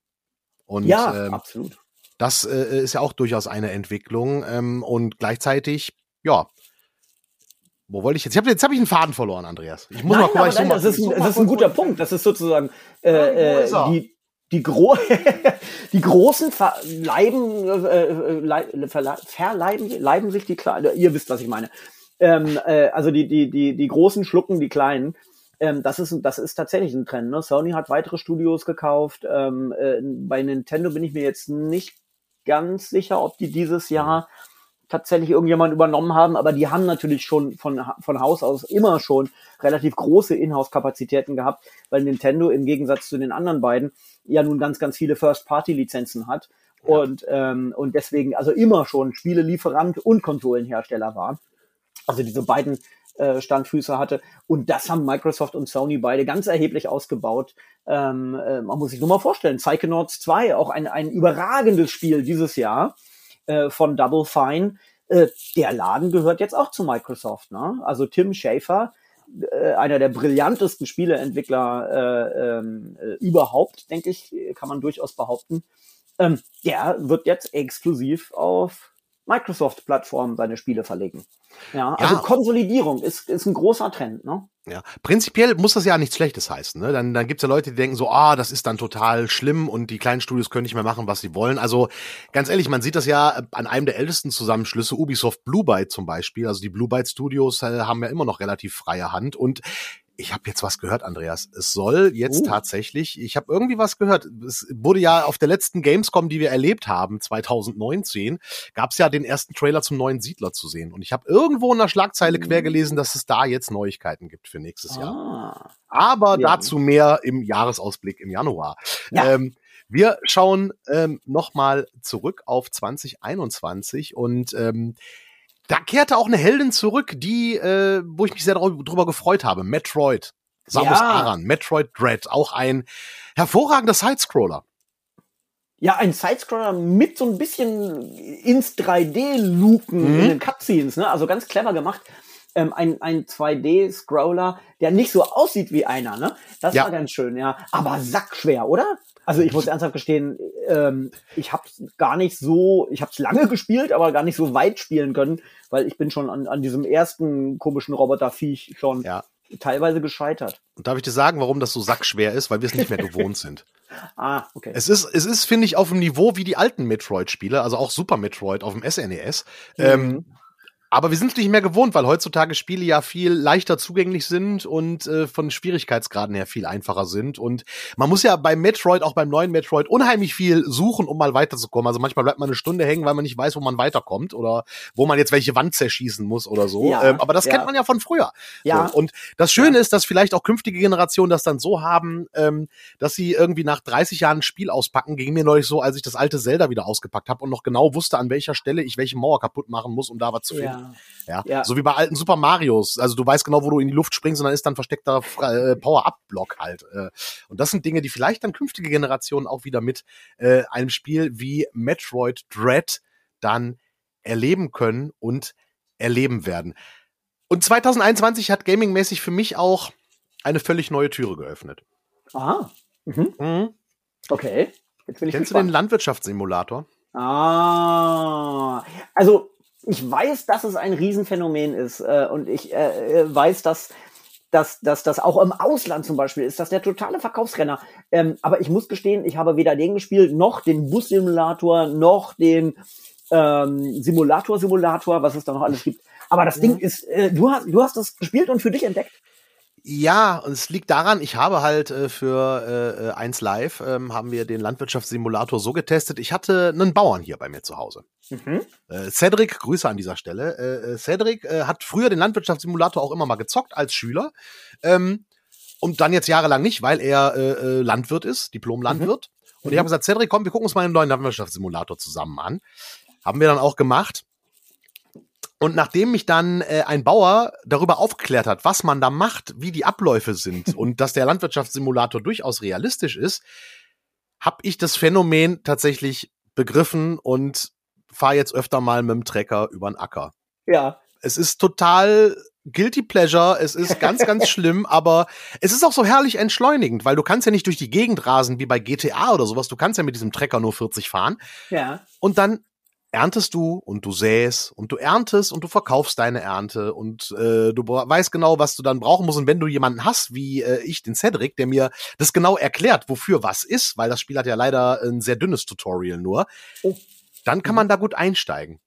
Und, ja, ähm, absolut. Das äh, ist ja auch durchaus eine Entwicklung ähm, und gleichzeitig ja. Wo wollte ich jetzt? Ich hab, jetzt habe ich einen Faden verloren, Andreas. Ich muss nein, mal gucken, ich nein, so das, ist ein, das ist ein guter Punkt. Das ist sozusagen äh, äh, die, die, Gro die großen verleiben, äh, äh verleiben, verleiben sich die Kleinen. Ihr wisst, was ich meine. Ähm, äh, also die, die, die, die Großen schlucken die Kleinen. Ähm, das, ist, das ist tatsächlich ein Trend. Ne? Sony hat weitere Studios gekauft. Ähm, äh, bei Nintendo bin ich mir jetzt nicht ganz sicher, ob die dieses Jahr tatsächlich irgendjemand übernommen haben, aber die haben natürlich schon von, von Haus aus immer schon relativ große Inhouse-Kapazitäten gehabt, weil Nintendo im Gegensatz zu den anderen beiden ja nun ganz, ganz viele First-Party-Lizenzen hat ja. und, ähm, und deswegen also immer schon Spielelieferant und Konsolenhersteller war. Also diese beiden äh, Standfüße hatte. Und das haben Microsoft und Sony beide ganz erheblich ausgebaut. Ähm, äh, man muss sich nur mal vorstellen, Psychonauts 2, auch ein, ein überragendes Spiel dieses Jahr äh, von Double Fine. Äh, der Laden gehört jetzt auch zu Microsoft. Ne? Also Tim Schafer, äh, einer der brillantesten Spieleentwickler äh, ähm, äh, überhaupt, denke ich, kann man durchaus behaupten. Ähm, der wird jetzt exklusiv auf Microsoft-Plattformen seine Spiele verlegen. Ja, also ja. Konsolidierung ist, ist ein großer Trend, ne? Ja, prinzipiell muss das ja nichts Schlechtes heißen. Ne? Dann, dann gibt's ja Leute, die denken so, ah, das ist dann total schlimm und die kleinen Studios können nicht mehr machen, was sie wollen. Also ganz ehrlich, man sieht das ja an einem der ältesten Zusammenschlüsse, Ubisoft Blue Byte zum Beispiel. Also die Blue Byte Studios äh, haben ja immer noch relativ freie Hand und ich habe jetzt was gehört, Andreas. Es soll jetzt uh. tatsächlich, ich habe irgendwie was gehört. Es wurde ja auf der letzten Gamescom, die wir erlebt haben, 2019, gab es ja den ersten Trailer zum neuen Siedler zu sehen. Und ich habe irgendwo in der Schlagzeile uh. quer gelesen, dass es da jetzt Neuigkeiten gibt für nächstes ah. Jahr. Aber ja. dazu mehr im Jahresausblick im Januar. Ja. Ähm, wir schauen ähm, nochmal zurück auf 2021 und ähm, da kehrte auch eine Heldin zurück, die, äh, wo ich mich sehr drüber gefreut habe. Metroid. Samus ja. Aran, Metroid Dread, auch ein hervorragender Sidescroller. Ja, ein Sidescroller mit so ein bisschen ins 3D-Luken mhm. in den Cutscenes, ne? Also ganz clever gemacht. Ähm, ein, ein 2D-Scroller, der nicht so aussieht wie einer, ne? Das ja. war ganz schön, ja. Aber sackschwer, oder? Also ich muss ernsthaft gestehen, ähm, ich habe gar nicht so, ich habe es lange gespielt, aber gar nicht so weit spielen können, weil ich bin schon an, an diesem ersten komischen Roboterviech schon ja. teilweise gescheitert. Und darf ich dir sagen, warum das so sackschwer ist? Weil wir es nicht mehr gewohnt sind. Ah, okay. Es ist, es ist, finde ich, auf dem Niveau wie die alten Metroid-Spiele, also auch Super Metroid auf dem SNES. E mhm. Ähm, aber wir sind es nicht mehr gewohnt, weil heutzutage Spiele ja viel leichter zugänglich sind und äh, von Schwierigkeitsgraden her viel einfacher sind. Und man muss ja beim Metroid, auch beim neuen Metroid, unheimlich viel suchen, um mal weiterzukommen. Also manchmal bleibt man eine Stunde hängen, weil man nicht weiß, wo man weiterkommt oder wo man jetzt welche Wand zerschießen muss oder so. Ja, ähm, aber das ja. kennt man ja von früher. Ja. So. Und das Schöne ja. ist, dass vielleicht auch künftige Generationen das dann so haben, ähm, dass sie irgendwie nach 30 Jahren ein Spiel auspacken. Ging mir neulich so, als ich das alte Zelda wieder ausgepackt habe und noch genau wusste, an welcher Stelle ich welche Mauer kaputt machen muss, um da was zu finden. Ja. ja. So wie bei alten Super Marios. Also du weißt genau, wo du in die Luft springst und dann ist dann versteckter äh, Power-Up-Block halt. Äh. Und das sind Dinge, die vielleicht dann künftige Generationen auch wieder mit äh, einem Spiel wie Metroid Dread dann erleben können und erleben werden. Und 2021 hat gamingmäßig für mich auch eine völlig neue Türe geöffnet. Aha. Mhm. Mhm. Okay. Jetzt bin ich Kennst gespannt. du den Landwirtschaftssimulator? Ah. Also ich weiß, dass es ein Riesenphänomen ist äh, und ich äh, äh, weiß, dass dass, dass das auch im Ausland zum Beispiel ist, dass der totale Verkaufsrenner. Ähm, aber ich muss gestehen, ich habe weder den gespielt, noch den Bus-Simulator, noch den ähm, Simulator-Simulator, was es da noch alles gibt. Aber das ja. Ding ist, äh, du hast, du hast das gespielt und für dich entdeckt. Ja, und es liegt daran, ich habe halt äh, für äh, 1 Live ähm, haben wir den Landwirtschaftssimulator so getestet. Ich hatte einen Bauern hier bei mir zu Hause. Mhm. Äh, Cedric, Grüße an dieser Stelle. Äh, äh Cedric äh, hat früher den Landwirtschaftssimulator auch immer mal gezockt als Schüler. Ähm, und dann jetzt jahrelang nicht, weil er äh, äh Landwirt ist, Diplom-Landwirt. Mhm. Und ich habe gesagt, Cedric, komm, wir gucken uns mal einen neuen Landwirtschaftssimulator zusammen an. Haben wir dann auch gemacht. Und nachdem mich dann äh, ein Bauer darüber aufgeklärt hat, was man da macht, wie die Abläufe sind und dass der Landwirtschaftssimulator durchaus realistisch ist, habe ich das Phänomen tatsächlich begriffen und fahre jetzt öfter mal mit dem Trecker über den Acker. Ja. Es ist total guilty pleasure, es ist ganz, ganz schlimm, aber es ist auch so herrlich entschleunigend, weil du kannst ja nicht durch die Gegend rasen wie bei GTA oder sowas, du kannst ja mit diesem Trecker nur 40 fahren. Ja. Und dann erntest du und du säst und du erntest und du verkaufst deine Ernte und äh, du weißt genau, was du dann brauchen musst. Und wenn du jemanden hast, wie äh, ich, den Cedric, der mir das genau erklärt, wofür was ist, weil das Spiel hat ja leider ein sehr dünnes Tutorial nur, oh. dann kann man da gut einsteigen.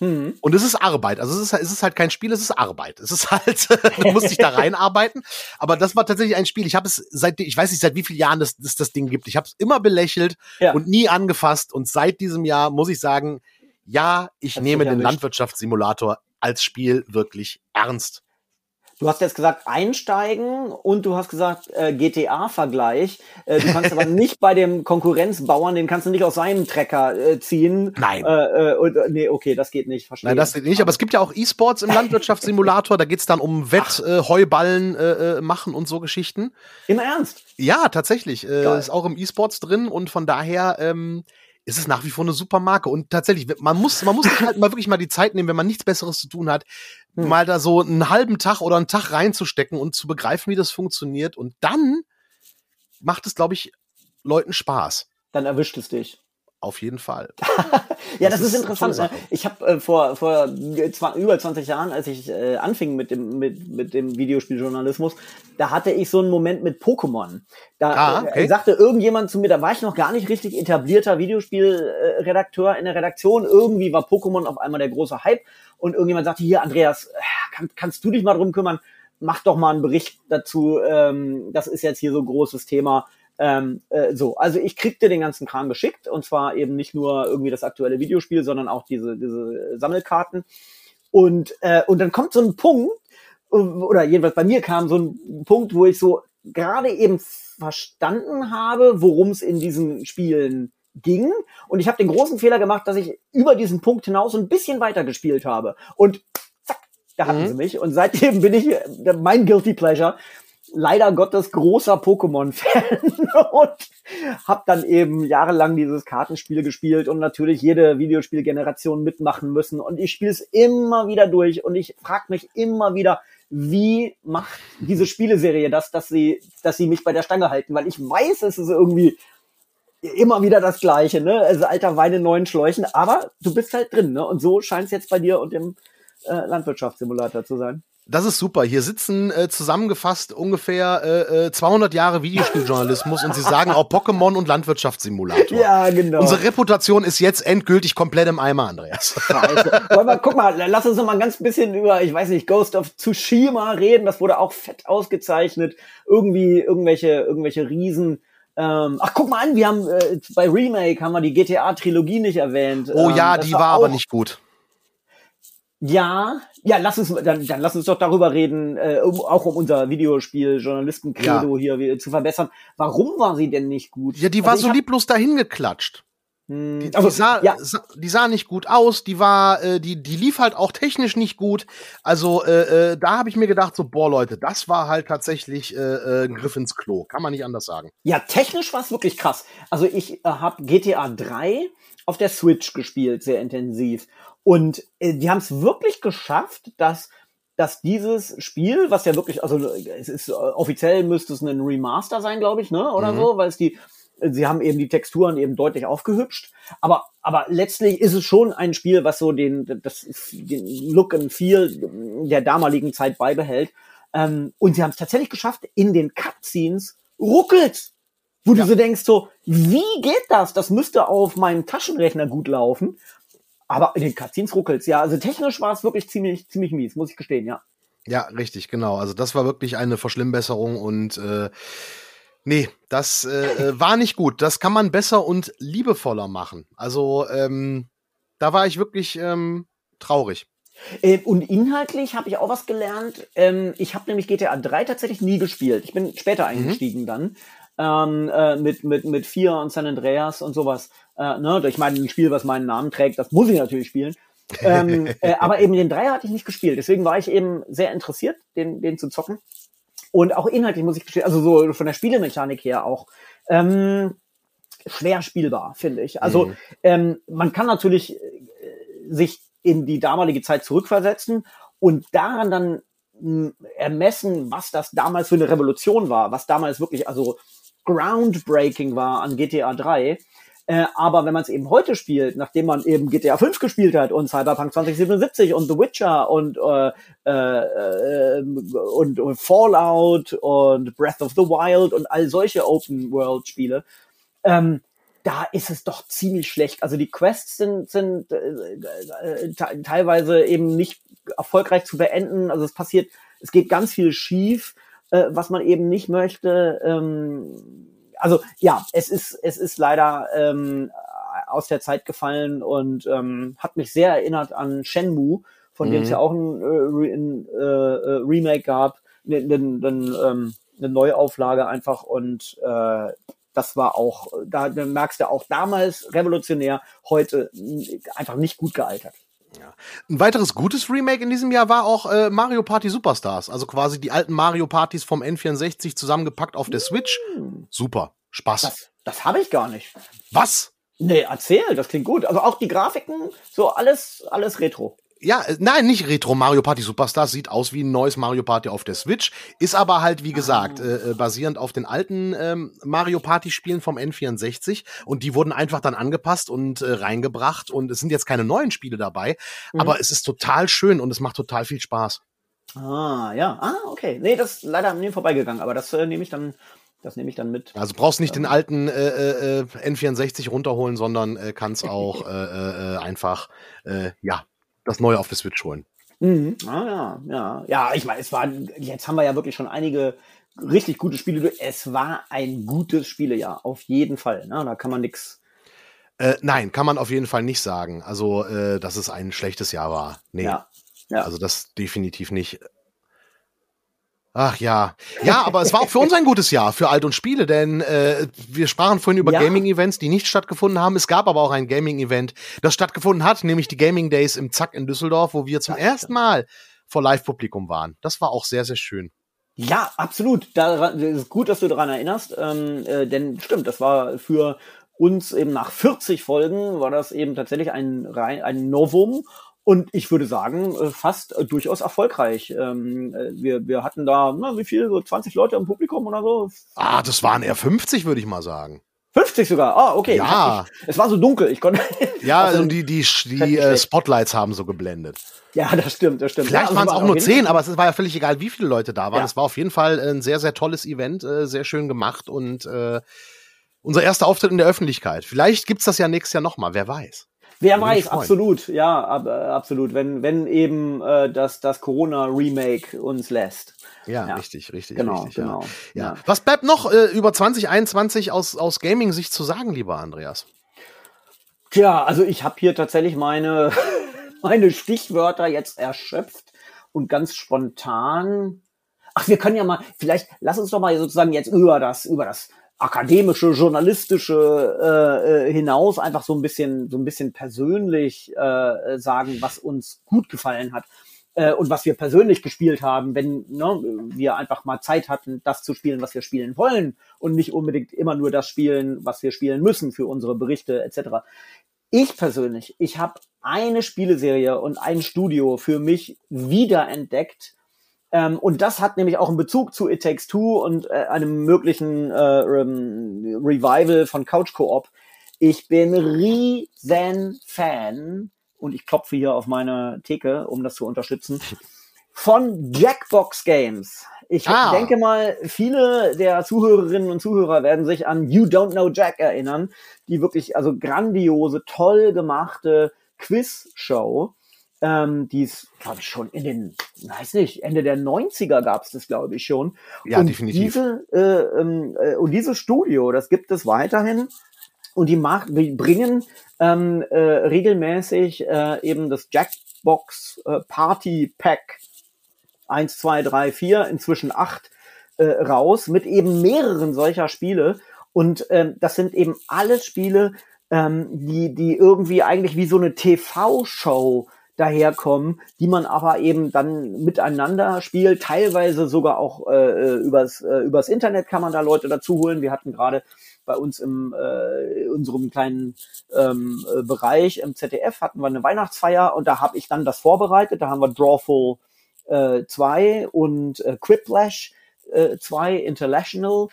Mhm. Und es ist Arbeit. Also es ist, es ist halt kein Spiel, es ist Arbeit. Es ist halt, du musst dich da reinarbeiten. Aber das war tatsächlich ein Spiel. Ich habe es seit, ich weiß nicht, seit wie vielen Jahren es das, das Ding gibt. Ich habe es immer belächelt ja. und nie angefasst. Und seit diesem Jahr muss ich sagen, ja, ich das nehme den Landwirtschaftssimulator als Spiel wirklich ernst. Du hast jetzt gesagt einsteigen und du hast gesagt äh, GTA-Vergleich. Äh, du kannst aber nicht bei dem Konkurrenzbauern, den kannst du nicht aus seinem Trecker äh, ziehen. Nein. Äh, äh, und, äh, nee, okay, das geht nicht. Verstehe. Nein, das geht nicht. Aber es gibt ja auch E-Sports im Landwirtschaftssimulator. da geht's dann um Wettheuballen äh, äh, machen und so Geschichten. Im Ernst? Ja, tatsächlich. Äh, ist auch im E-Sports drin und von daher. Ähm, ist es nach wie vor eine super Marke. Und tatsächlich, man muss, man muss sich halt mal wirklich mal die Zeit nehmen, wenn man nichts Besseres zu tun hat, hm. mal da so einen halben Tag oder einen Tag reinzustecken und zu begreifen, wie das funktioniert. Und dann macht es, glaube ich, Leuten Spaß. Dann erwischt es dich. Auf jeden Fall. ja, das, das ist, ist interessant. Ne? Ich habe äh, vor vor über 20 Jahren, als ich äh, anfing mit dem mit mit dem Videospieljournalismus, da hatte ich so einen Moment mit Pokémon. Da ah, okay. äh, sagte irgendjemand zu mir, da war ich noch gar nicht richtig etablierter Videospielredakteur in der Redaktion. Irgendwie war Pokémon auf einmal der große Hype und irgendjemand sagte hier, Andreas, äh, kann, kannst du dich mal drum kümmern? Mach doch mal einen Bericht dazu. Ähm, das ist jetzt hier so ein großes Thema ähm, äh, so, also ich kriegte den ganzen Kram geschickt und zwar eben nicht nur irgendwie das aktuelle Videospiel, sondern auch diese, diese Sammelkarten. Und, äh, und dann kommt so ein Punkt, oder jedenfalls bei mir kam so ein Punkt, wo ich so gerade eben verstanden habe, worum es in diesen Spielen ging. Und ich habe den großen Fehler gemacht, dass ich über diesen Punkt hinaus ein bisschen weiter gespielt habe. Und zack, da hatten mhm. sie mich. Und seitdem bin ich mein Guilty Pleasure leider Gottes großer Pokémon-Fan und habe dann eben jahrelang dieses Kartenspiel gespielt und natürlich jede Videospielgeneration mitmachen müssen. Und ich spiele es immer wieder durch und ich frage mich immer wieder, wie macht diese Spieleserie das, dass sie, dass sie mich bei der Stange halten? Weil ich weiß, es ist irgendwie immer wieder das Gleiche, ne? Also alter Wein in neuen Schläuchen, aber du bist halt drin, ne? Und so scheint es jetzt bei dir und dem äh, Landwirtschaftssimulator zu sein. Das ist super. Hier sitzen äh, zusammengefasst ungefähr äh, 200 äh, Jahre Videospieljournalismus und sie sagen auch Pokémon und Landwirtschaftssimulator. Ja, genau. Unsere Reputation ist jetzt endgültig komplett im Eimer, Andreas. Scheiße. Wollen guck mal, lass uns noch mal ein ganz bisschen über, ich weiß nicht, Ghost of Tsushima reden. Das wurde auch fett ausgezeichnet. Irgendwie irgendwelche, irgendwelche Riesen. Ähm, ach, guck mal an, wir haben äh, bei Remake haben wir die GTA-Trilogie nicht erwähnt. Oh ja, ähm, die war, war aber nicht gut. Ja, ja, lass uns dann, dann lass uns doch darüber reden, äh, um, auch um unser Videospiel Journalisten Credo ja. hier zu verbessern. Warum war sie denn nicht gut? Ja, die war also so lieblos dahin geklatscht. Hm, die, die, also, sah, ja. die sah nicht gut aus, die war, äh, die, die lief halt auch technisch nicht gut. Also äh, äh, da habe ich mir gedacht, so, boah, Leute, das war halt tatsächlich äh, äh, ein Griff ins Klo. Kann man nicht anders sagen. Ja, technisch war es wirklich krass. Also ich äh, habe GTA 3 auf der Switch gespielt, sehr intensiv. Und äh, die haben es wirklich geschafft, dass dass dieses Spiel, was ja wirklich, also es ist äh, offiziell müsste es ein Remaster sein, glaube ich, ne, oder mhm. so, weil es die, sie haben eben die Texturen eben deutlich aufgehübscht, aber aber letztlich ist es schon ein Spiel, was so den das den Look and Feel der damaligen Zeit beibehält. Ähm, und sie haben es tatsächlich geschafft, in den Cutscenes ruckelt, wo ja. du so denkst so, wie geht das? Das müsste auf meinem Taschenrechner gut laufen. Aber in den Cutscenes ruckelt's, ja. Also technisch war es wirklich ziemlich, ziemlich mies, muss ich gestehen, ja. Ja, richtig, genau. Also das war wirklich eine Verschlimmbesserung und äh, nee, das äh, äh, war nicht gut. Das kann man besser und liebevoller machen. Also ähm, da war ich wirklich ähm, traurig. Äh, und inhaltlich habe ich auch was gelernt. Ähm, ich habe nämlich GTA 3 tatsächlich nie gespielt. Ich bin später mhm. eingestiegen mhm. dann ähm, äh, mit, mit, mit Vier und San Andreas und sowas. Äh, ne? Ich meine, ein Spiel, was meinen Namen trägt, das muss ich natürlich spielen. ähm, äh, aber eben den Dreier hatte ich nicht gespielt. Deswegen war ich eben sehr interessiert, den, den zu zocken. Und auch inhaltlich muss ich gestehen, also so von der Spielemechanik her auch ähm, schwer spielbar, finde ich. Also mhm. ähm, man kann natürlich äh, sich in die damalige Zeit zurückversetzen und daran dann ermessen, was das damals für eine Revolution war, was damals wirklich also groundbreaking war an GTA 3. Äh, aber wenn man es eben heute spielt, nachdem man eben GTA 5 gespielt hat und Cyberpunk 2077 und The Witcher und, äh, äh, äh, und, und Fallout und Breath of the Wild und all solche Open-World-Spiele, ähm, da ist es doch ziemlich schlecht. Also die Quests sind, sind äh, äh, teilweise eben nicht erfolgreich zu beenden. Also es passiert, es geht ganz viel schief, äh, was man eben nicht möchte. Ähm, also ja, es ist, es ist leider ähm, aus der Zeit gefallen und ähm, hat mich sehr erinnert an Shenmue, von mhm. dem es ja auch ein, äh, ein äh, äh Remake gab, eine, eine, ähm, eine Neuauflage einfach und äh, das war auch, da merkst du auch damals revolutionär, heute einfach nicht gut gealtert. Ein weiteres gutes Remake in diesem Jahr war auch äh, Mario Party Superstars, also quasi die alten Mario Partys vom N64 zusammengepackt auf der Switch. Mm. Super, Spaß. Das, das habe ich gar nicht. Was? Nee, erzähl, das klingt gut. Also auch die Grafiken, so alles, alles Retro. Ja, äh, nein, nicht Retro Mario Party Superstars sieht aus wie ein neues Mario Party auf der Switch, ist aber halt wie gesagt ah. äh, äh, basierend auf den alten ähm, Mario Party Spielen vom N64 und die wurden einfach dann angepasst und äh, reingebracht und es sind jetzt keine neuen Spiele dabei, mhm. aber es ist total schön und es macht total viel Spaß. Ah, ja. Ah, okay. Nee, das ist leider an mir vorbeigegangen, aber das äh, nehme ich dann das nehme ich dann mit. Also brauchst nicht ähm, den alten äh, äh, N64 runterholen, sondern äh, kannst auch äh, äh, einfach äh, ja das Neue auf der Switch holen. Mhm. Ah, ja, ja. Ja, ich meine, es war, jetzt haben wir ja wirklich schon einige richtig gute Spiele. Es war ein gutes Spielejahr, auf jeden Fall. Ne? Da kann man nichts. Äh, nein, kann man auf jeden Fall nicht sagen. Also, äh, dass es ein schlechtes Jahr war. Nee. Ja. ja. Also das definitiv nicht. Ach ja. Ja, aber es war auch für uns ein gutes Jahr für Alt und Spiele, denn äh, wir sprachen vorhin über ja. Gaming-Events, die nicht stattgefunden haben. Es gab aber auch ein Gaming-Event, das stattgefunden hat, nämlich die Gaming Days im Zack in Düsseldorf, wo wir zum Ach, ersten Mal vor Live-Publikum waren. Das war auch sehr, sehr schön. Ja, absolut. Da ist gut, dass du daran erinnerst, ähm, äh, denn stimmt, das war für uns eben nach 40 Folgen war das eben tatsächlich ein, ein Novum und ich würde sagen, äh, fast äh, durchaus erfolgreich. Ähm, äh, wir, wir hatten da, na, wie viel, so 20 Leute im Publikum oder so? Ah, das waren eher 50, würde ich mal sagen. 50 sogar. Ah, okay. Ja. Ich, es war so dunkel. Ich konnte. Ja, also, die, die, die äh, Spotlights haben so geblendet. Ja, das stimmt, das stimmt. Vielleicht ja, waren es auch nur zehn, aber es war ja völlig egal, wie viele Leute da waren. Ja. Es war auf jeden Fall ein sehr, sehr tolles Event, äh, sehr schön gemacht und äh, unser erster Auftritt in der Öffentlichkeit. Vielleicht gibt's das ja nächstes Jahr nochmal, wer weiß. Wer weiß, absolut, ja, ab, äh, absolut. Wenn, wenn eben äh, das, das Corona-Remake uns lässt. Ja, ja, richtig, richtig, genau, richtig. Genau, ja. ja. Was bleibt noch äh, über 2021 aus, aus Gaming-Sicht zu sagen, lieber Andreas? Tja, also ich habe hier tatsächlich meine, meine Stichwörter jetzt erschöpft und ganz spontan. Ach, wir können ja mal, vielleicht lass uns doch mal sozusagen jetzt über das, über das akademische, journalistische äh, äh, hinaus einfach so ein bisschen, so ein bisschen persönlich äh, sagen, was uns gut gefallen hat äh, und was wir persönlich gespielt haben, wenn ne, wir einfach mal Zeit hatten, das zu spielen, was wir spielen wollen und nicht unbedingt immer nur das spielen, was wir spielen müssen für unsere Berichte etc. Ich persönlich, ich habe eine Spieleserie und ein Studio für mich wiederentdeckt, ähm, und das hat nämlich auch einen Bezug zu It Takes Two und äh, einem möglichen äh, Revival von Couch Co-op. Ich bin riesen Fan und ich klopfe hier auf meine Theke, um das zu unterstützen, von Jackbox Games. Ich ah. denke mal, viele der Zuhörerinnen und Zuhörer werden sich an You Don't Know Jack erinnern, die wirklich also grandiose, toll gemachte Quiz-Show ähm, die ist, glaube ich, schon in den, weiß nicht, Ende der 90er gab es das, glaube ich, schon. Ja, und definitiv. Diese, äh, ähm, äh, und dieses Studio, das gibt es weiterhin. Und die, macht, die bringen ähm, äh, regelmäßig äh, eben das Jackbox äh, Party Pack 1, 2, 3, 4, inzwischen 8 äh, raus mit eben mehreren solcher Spiele. Und ähm, das sind eben alles Spiele, ähm, die, die irgendwie eigentlich wie so eine TV-Show daherkommen, die man aber eben dann miteinander spielt, teilweise sogar auch äh, äh, übers, äh, übers Internet kann man da Leute dazu holen. Wir hatten gerade bei uns im äh, unserem kleinen ähm, äh, Bereich im ZDF hatten wir eine Weihnachtsfeier und da habe ich dann das vorbereitet. Da haben wir Drawful äh, 2 und äh, Quiplash äh, 2 International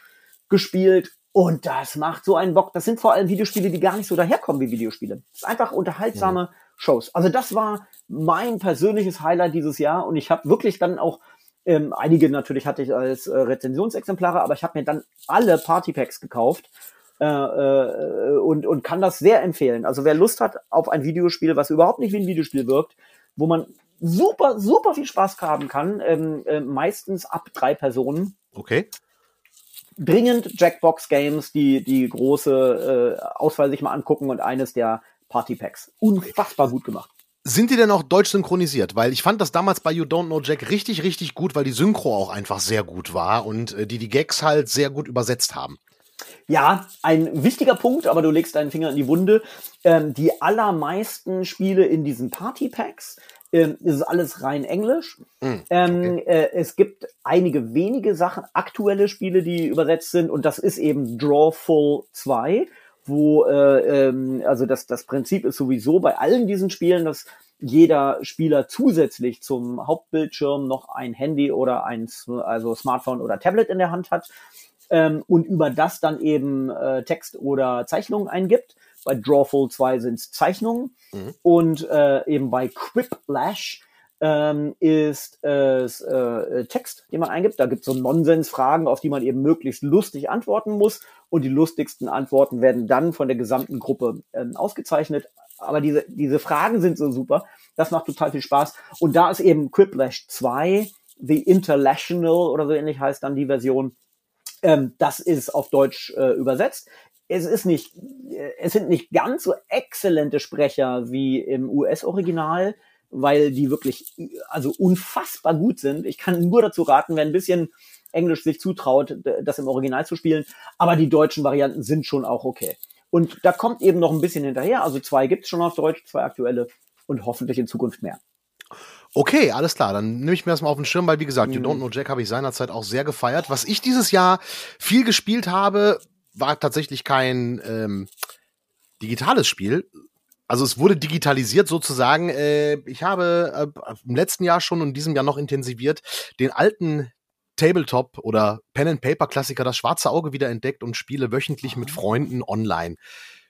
gespielt und das macht so einen Bock. Das sind vor allem Videospiele, die gar nicht so daherkommen wie Videospiele. Das ist einfach unterhaltsame mhm. Shows. Also das war mein persönliches Highlight dieses Jahr und ich habe wirklich dann auch ähm, einige natürlich hatte ich als äh, Rezensionsexemplare, aber ich habe mir dann alle Partypacks gekauft äh, äh, und, und kann das sehr empfehlen. Also wer Lust hat auf ein Videospiel, was überhaupt nicht wie ein Videospiel wirkt, wo man super, super viel Spaß haben kann, ähm, äh, meistens ab drei Personen. Okay. Dringend Jackbox Games, die die große äh, Auswahl sich mal angucken und eines der Party Packs. Unfassbar gut gemacht. Sind die denn auch deutsch synchronisiert? Weil ich fand das damals bei You Don't Know Jack richtig, richtig gut, weil die Synchro auch einfach sehr gut war und äh, die die Gags halt sehr gut übersetzt haben. Ja, ein wichtiger Punkt, aber du legst deinen Finger in die Wunde. Ähm, die allermeisten Spiele in diesen Party Packs ähm, ist alles rein Englisch. Mm, okay. äh, es gibt einige wenige Sachen, aktuelle Spiele, die übersetzt sind und das ist eben Drawful 2 wo äh, ähm, also das, das Prinzip ist sowieso bei allen diesen Spielen, dass jeder Spieler zusätzlich zum Hauptbildschirm noch ein Handy oder ein also Smartphone oder Tablet in der Hand hat ähm, und über das dann eben äh, Text oder Zeichnungen eingibt. Bei Drawful 2 sind es Zeichnungen mhm. und äh, eben bei Quiplash ähm, ist es äh, Text, den man eingibt. Da gibt es so Nonsensfragen, auf die man eben möglichst lustig antworten muss. Und die lustigsten Antworten werden dann von der gesamten Gruppe ähm, ausgezeichnet. Aber diese, diese Fragen sind so super. Das macht total viel Spaß. Und da ist eben Quiplash 2, The International oder so ähnlich heißt dann die Version. Ähm, das ist auf Deutsch äh, übersetzt. Es ist nicht, äh, es sind nicht ganz so exzellente Sprecher wie im US-Original weil die wirklich also unfassbar gut sind. Ich kann nur dazu raten, wer ein bisschen Englisch sich zutraut, das im Original zu spielen. Aber die deutschen Varianten sind schon auch okay. Und da kommt eben noch ein bisschen hinterher. Also zwei gibt's schon auf Deutsch, zwei aktuelle und hoffentlich in Zukunft mehr. Okay, alles klar. Dann nehme ich mir das mal auf den Schirm, weil wie gesagt, mhm. You Don't Know Jack habe ich seinerzeit auch sehr gefeiert. Was ich dieses Jahr viel gespielt habe, war tatsächlich kein ähm, digitales Spiel, also es wurde digitalisiert sozusagen. Äh, ich habe äh, im letzten Jahr schon und in diesem Jahr noch intensiviert den alten Tabletop oder Pen and Paper Klassiker Das Schwarze Auge wieder entdeckt und spiele wöchentlich mit Freunden online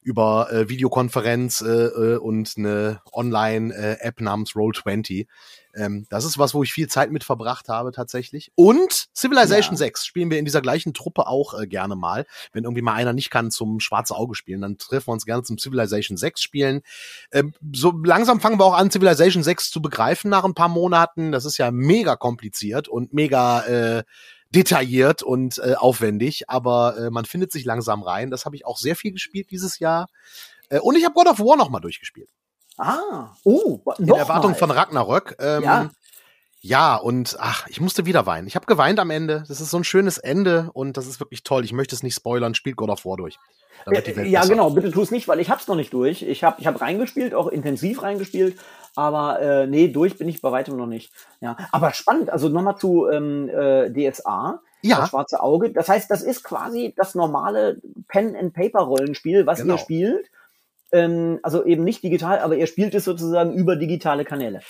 über äh, Videokonferenz äh, äh, und eine Online-App namens Roll20. Ähm, das ist was, wo ich viel Zeit mit verbracht habe tatsächlich. Und Civilization ja. 6 spielen wir in dieser gleichen Truppe auch äh, gerne mal. Wenn irgendwie mal einer nicht kann zum Schwarze Auge spielen, dann treffen wir uns gerne zum Civilization 6 spielen. Ähm, so langsam fangen wir auch an, Civilization 6 zu begreifen nach ein paar Monaten. Das ist ja mega kompliziert und mega äh, detailliert und äh, aufwendig, aber äh, man findet sich langsam rein. Das habe ich auch sehr viel gespielt dieses Jahr. Äh, und ich habe God of War noch mal durchgespielt. Ah, oh, in Erwartung mal. von Ragnarök. Ähm, ja. Ja, und ach, ich musste wieder weinen. Ich habe geweint am Ende. Das ist so ein schönes Ende und das ist wirklich toll. Ich möchte es nicht spoilern. Spielt God of War durch. Äh, ja, besser. genau. Bitte tu es nicht, weil ich hab's noch nicht durch. Ich habe ich hab reingespielt, auch intensiv reingespielt. Aber äh, nee, durch bin ich bei weitem noch nicht. Ja, aber spannend. Also nochmal zu ähm, äh, DSA. Ja. Das schwarze Auge. Das heißt, das ist quasi das normale Pen-and-Paper-Rollenspiel, was genau. ihr spielt. Ähm, also eben nicht digital, aber ihr spielt es sozusagen über digitale Kanäle.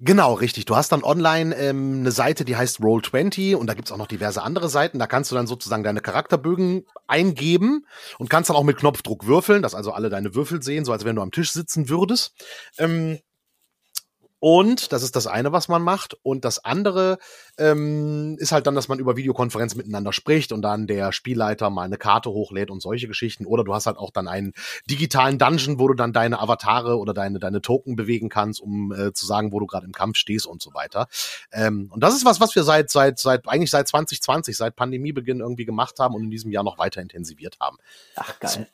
Genau, richtig. Du hast dann online ähm, eine Seite, die heißt Roll20 und da gibt's auch noch diverse andere Seiten. Da kannst du dann sozusagen deine Charakterbögen eingeben und kannst dann auch mit Knopfdruck würfeln, dass also alle deine Würfel sehen, so als wenn du am Tisch sitzen würdest. Ähm, und das ist das eine, was man macht. Und das andere ähm, ist halt dann, dass man über Videokonferenz miteinander spricht und dann der Spielleiter mal eine Karte hochlädt und solche Geschichten. Oder du hast halt auch dann einen digitalen Dungeon, wo du dann deine Avatare oder deine, deine Token bewegen kannst, um äh, zu sagen, wo du gerade im Kampf stehst und so weiter. Ähm, und das ist was, was wir seit, seit, seit, eigentlich seit 2020, seit Pandemiebeginn irgendwie gemacht haben und in diesem Jahr noch weiter intensiviert haben. Ach, geil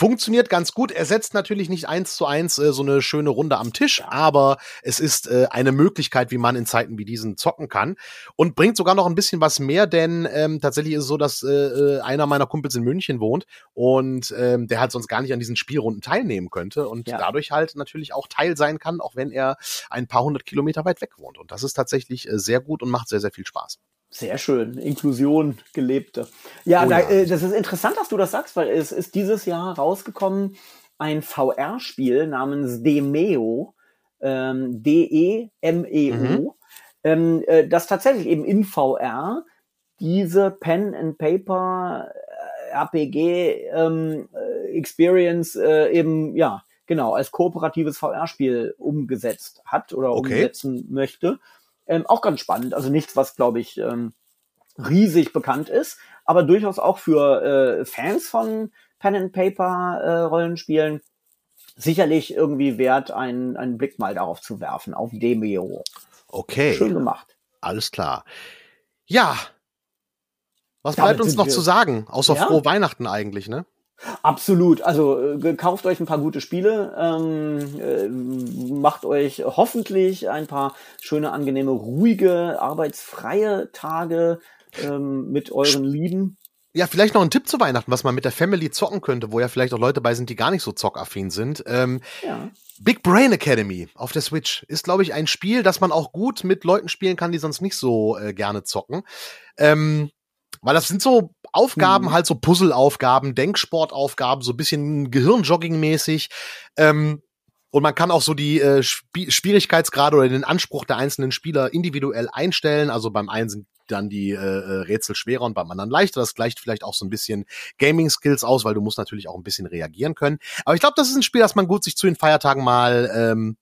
funktioniert ganz gut. Ersetzt natürlich nicht eins zu eins äh, so eine schöne Runde am Tisch, aber es ist äh, eine Möglichkeit, wie man in Zeiten wie diesen zocken kann und bringt sogar noch ein bisschen was mehr, denn ähm, tatsächlich ist es so, dass äh, äh, einer meiner Kumpels in München wohnt und ähm, der halt sonst gar nicht an diesen Spielrunden teilnehmen könnte und ja. dadurch halt natürlich auch Teil sein kann, auch wenn er ein paar hundert Kilometer weit weg wohnt. Und das ist tatsächlich äh, sehr gut und macht sehr, sehr viel Spaß. Sehr schön. Inklusion gelebte. Ja, oh, da, Äh, das ist interessant, dass du das sagst, weil es ist dieses Jahr rausgekommen ein VR-Spiel namens Demeo, ähm, D-E-M-E-O, mhm. ähm, äh, das tatsächlich eben in VR diese Pen and Paper äh, RPG ähm, äh, Experience äh, eben ja genau als kooperatives VR-Spiel umgesetzt hat oder okay. umsetzen möchte. Ähm, auch ganz spannend. Also nichts, was, glaube ich, ähm, riesig bekannt ist, aber durchaus auch für äh, Fans von Pen and Paper äh, Rollenspielen sicherlich irgendwie wert, einen, einen Blick mal darauf zu werfen, auf Demeo. Okay. Schön gemacht. Alles klar. Ja. Was Damit bleibt uns noch zu sagen? Außer ja? frohe Weihnachten eigentlich, ne? Absolut. Also äh, kauft euch ein paar gute Spiele, ähm, äh, macht euch hoffentlich ein paar schöne, angenehme, ruhige, arbeitsfreie Tage ähm, mit euren Lieben. Ja, vielleicht noch ein Tipp zu Weihnachten, was man mit der Family zocken könnte, wo ja vielleicht auch Leute bei sind, die gar nicht so zockaffin sind. Ähm, ja. Big Brain Academy auf der Switch ist, glaube ich, ein Spiel, das man auch gut mit Leuten spielen kann, die sonst nicht so äh, gerne zocken. Ähm, weil das sind so Aufgaben, mhm. halt so Puzzleaufgaben, Denksportaufgaben, so ein bisschen Gehirnjogging-mäßig. Ähm, und man kann auch so die äh, Sp Schwierigkeitsgrade oder den Anspruch der einzelnen Spieler individuell einstellen. Also beim einen sind dann die äh, äh, Rätsel schwerer und beim anderen leichter. Das gleicht vielleicht auch so ein bisschen Gaming-Skills aus, weil du musst natürlich auch ein bisschen reagieren können. Aber ich glaube, das ist ein Spiel, das man gut sich zu den Feiertagen mal ähm,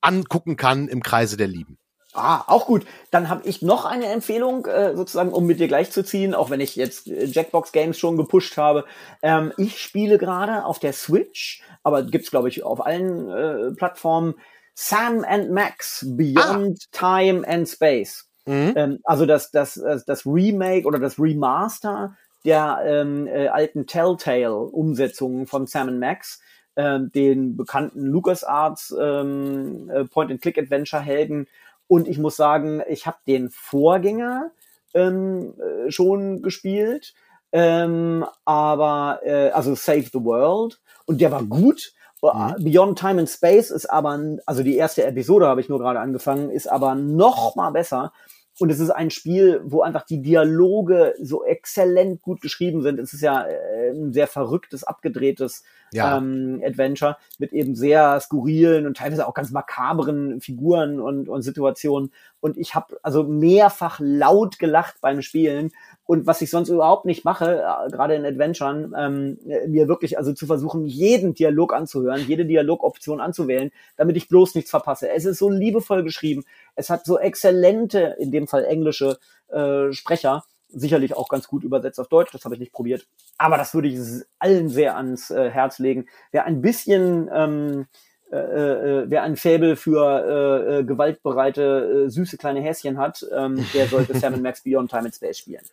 angucken kann im Kreise der Lieben. Ah, auch gut. Dann habe ich noch eine Empfehlung, äh, sozusagen, um mit dir gleichzuziehen, auch wenn ich jetzt äh, Jackbox Games schon gepusht habe. Ähm, ich spiele gerade auf der Switch, aber gibt's glaube ich auf allen äh, Plattformen Sam and Max Beyond ah. Time and Space. Mhm. Ähm, also das, das, das Remake oder das Remaster der ähm, äh, alten Telltale-Umsetzungen von Sam Max, äh, den bekannten LucasArts ähm, äh, Point-and-Click-Adventure-Helden und ich muss sagen, ich habe den Vorgänger ähm, äh, schon gespielt, ähm, aber äh, also Save the World und der war gut. Mhm. Beyond Time and Space ist aber, also die erste Episode habe ich nur gerade angefangen, ist aber noch mal besser. Und es ist ein Spiel, wo einfach die Dialoge so exzellent gut geschrieben sind. Es ist ja äh, ein sehr verrücktes, abgedrehtes ja. ähm, Adventure mit eben sehr skurrilen und teilweise auch ganz makabren Figuren und, und Situationen. Und ich habe also mehrfach laut gelacht beim Spielen. Und was ich sonst überhaupt nicht mache, äh, gerade in Adventuren, ähm, mir wirklich also zu versuchen, jeden Dialog anzuhören, jede Dialogoption anzuwählen, damit ich bloß nichts verpasse. Es ist so liebevoll geschrieben. Es hat so exzellente, in dem Fall englische äh, Sprecher sicherlich auch ganz gut übersetzt auf Deutsch, das habe ich nicht probiert. Aber das würde ich allen sehr ans äh, Herz legen. Wer ein bisschen, ähm, äh, äh, wer ein Faible für äh, äh, gewaltbereite, äh, süße kleine Häschen hat, ähm, der sollte Sam Max Beyond Time and Space spielen.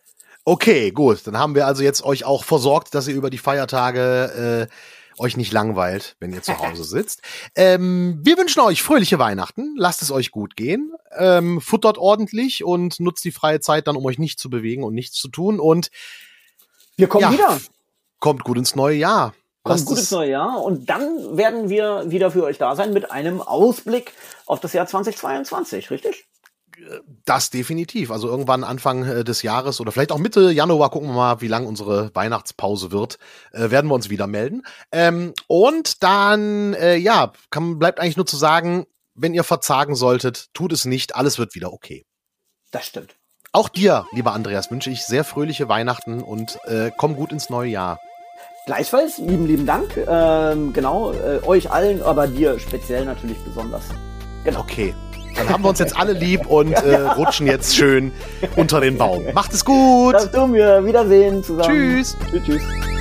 Okay, gut. Dann haben wir also jetzt euch auch versorgt, dass ihr über die Feiertage äh, euch nicht langweilt, wenn ihr zu Hause sitzt. Ähm, wir wünschen euch fröhliche Weihnachten. Lasst es euch gut gehen. Ähm, futtert ordentlich und nutzt die freie Zeit dann, um euch nicht zu bewegen und nichts zu tun. Und wir kommen ja, wieder. Kommt gut ins neue Jahr. Kommt gut ins neue Jahr. Und dann werden wir wieder für euch da sein mit einem Ausblick auf das Jahr 2022, richtig? Das definitiv. Also irgendwann Anfang äh, des Jahres oder vielleicht auch Mitte Januar gucken wir mal, wie lang unsere Weihnachtspause wird. Äh, werden wir uns wieder melden. Ähm, und dann, äh, ja, kann, bleibt eigentlich nur zu sagen, wenn ihr verzagen solltet, tut es nicht. Alles wird wieder okay. Das stimmt. Auch dir, lieber Andreas, wünsche ich sehr fröhliche Weihnachten und äh, komm gut ins neue Jahr. Gleichfalls, lieben, lieben Dank. Ähm, genau, äh, euch allen, aber dir speziell natürlich besonders. Genau. Okay. Dann haben wir uns jetzt alle lieb und äh, rutschen jetzt schön unter den Baum. Macht es gut. Das tun wir. Wiedersehen zusammen. Tschüss. Tschüss. tschüss.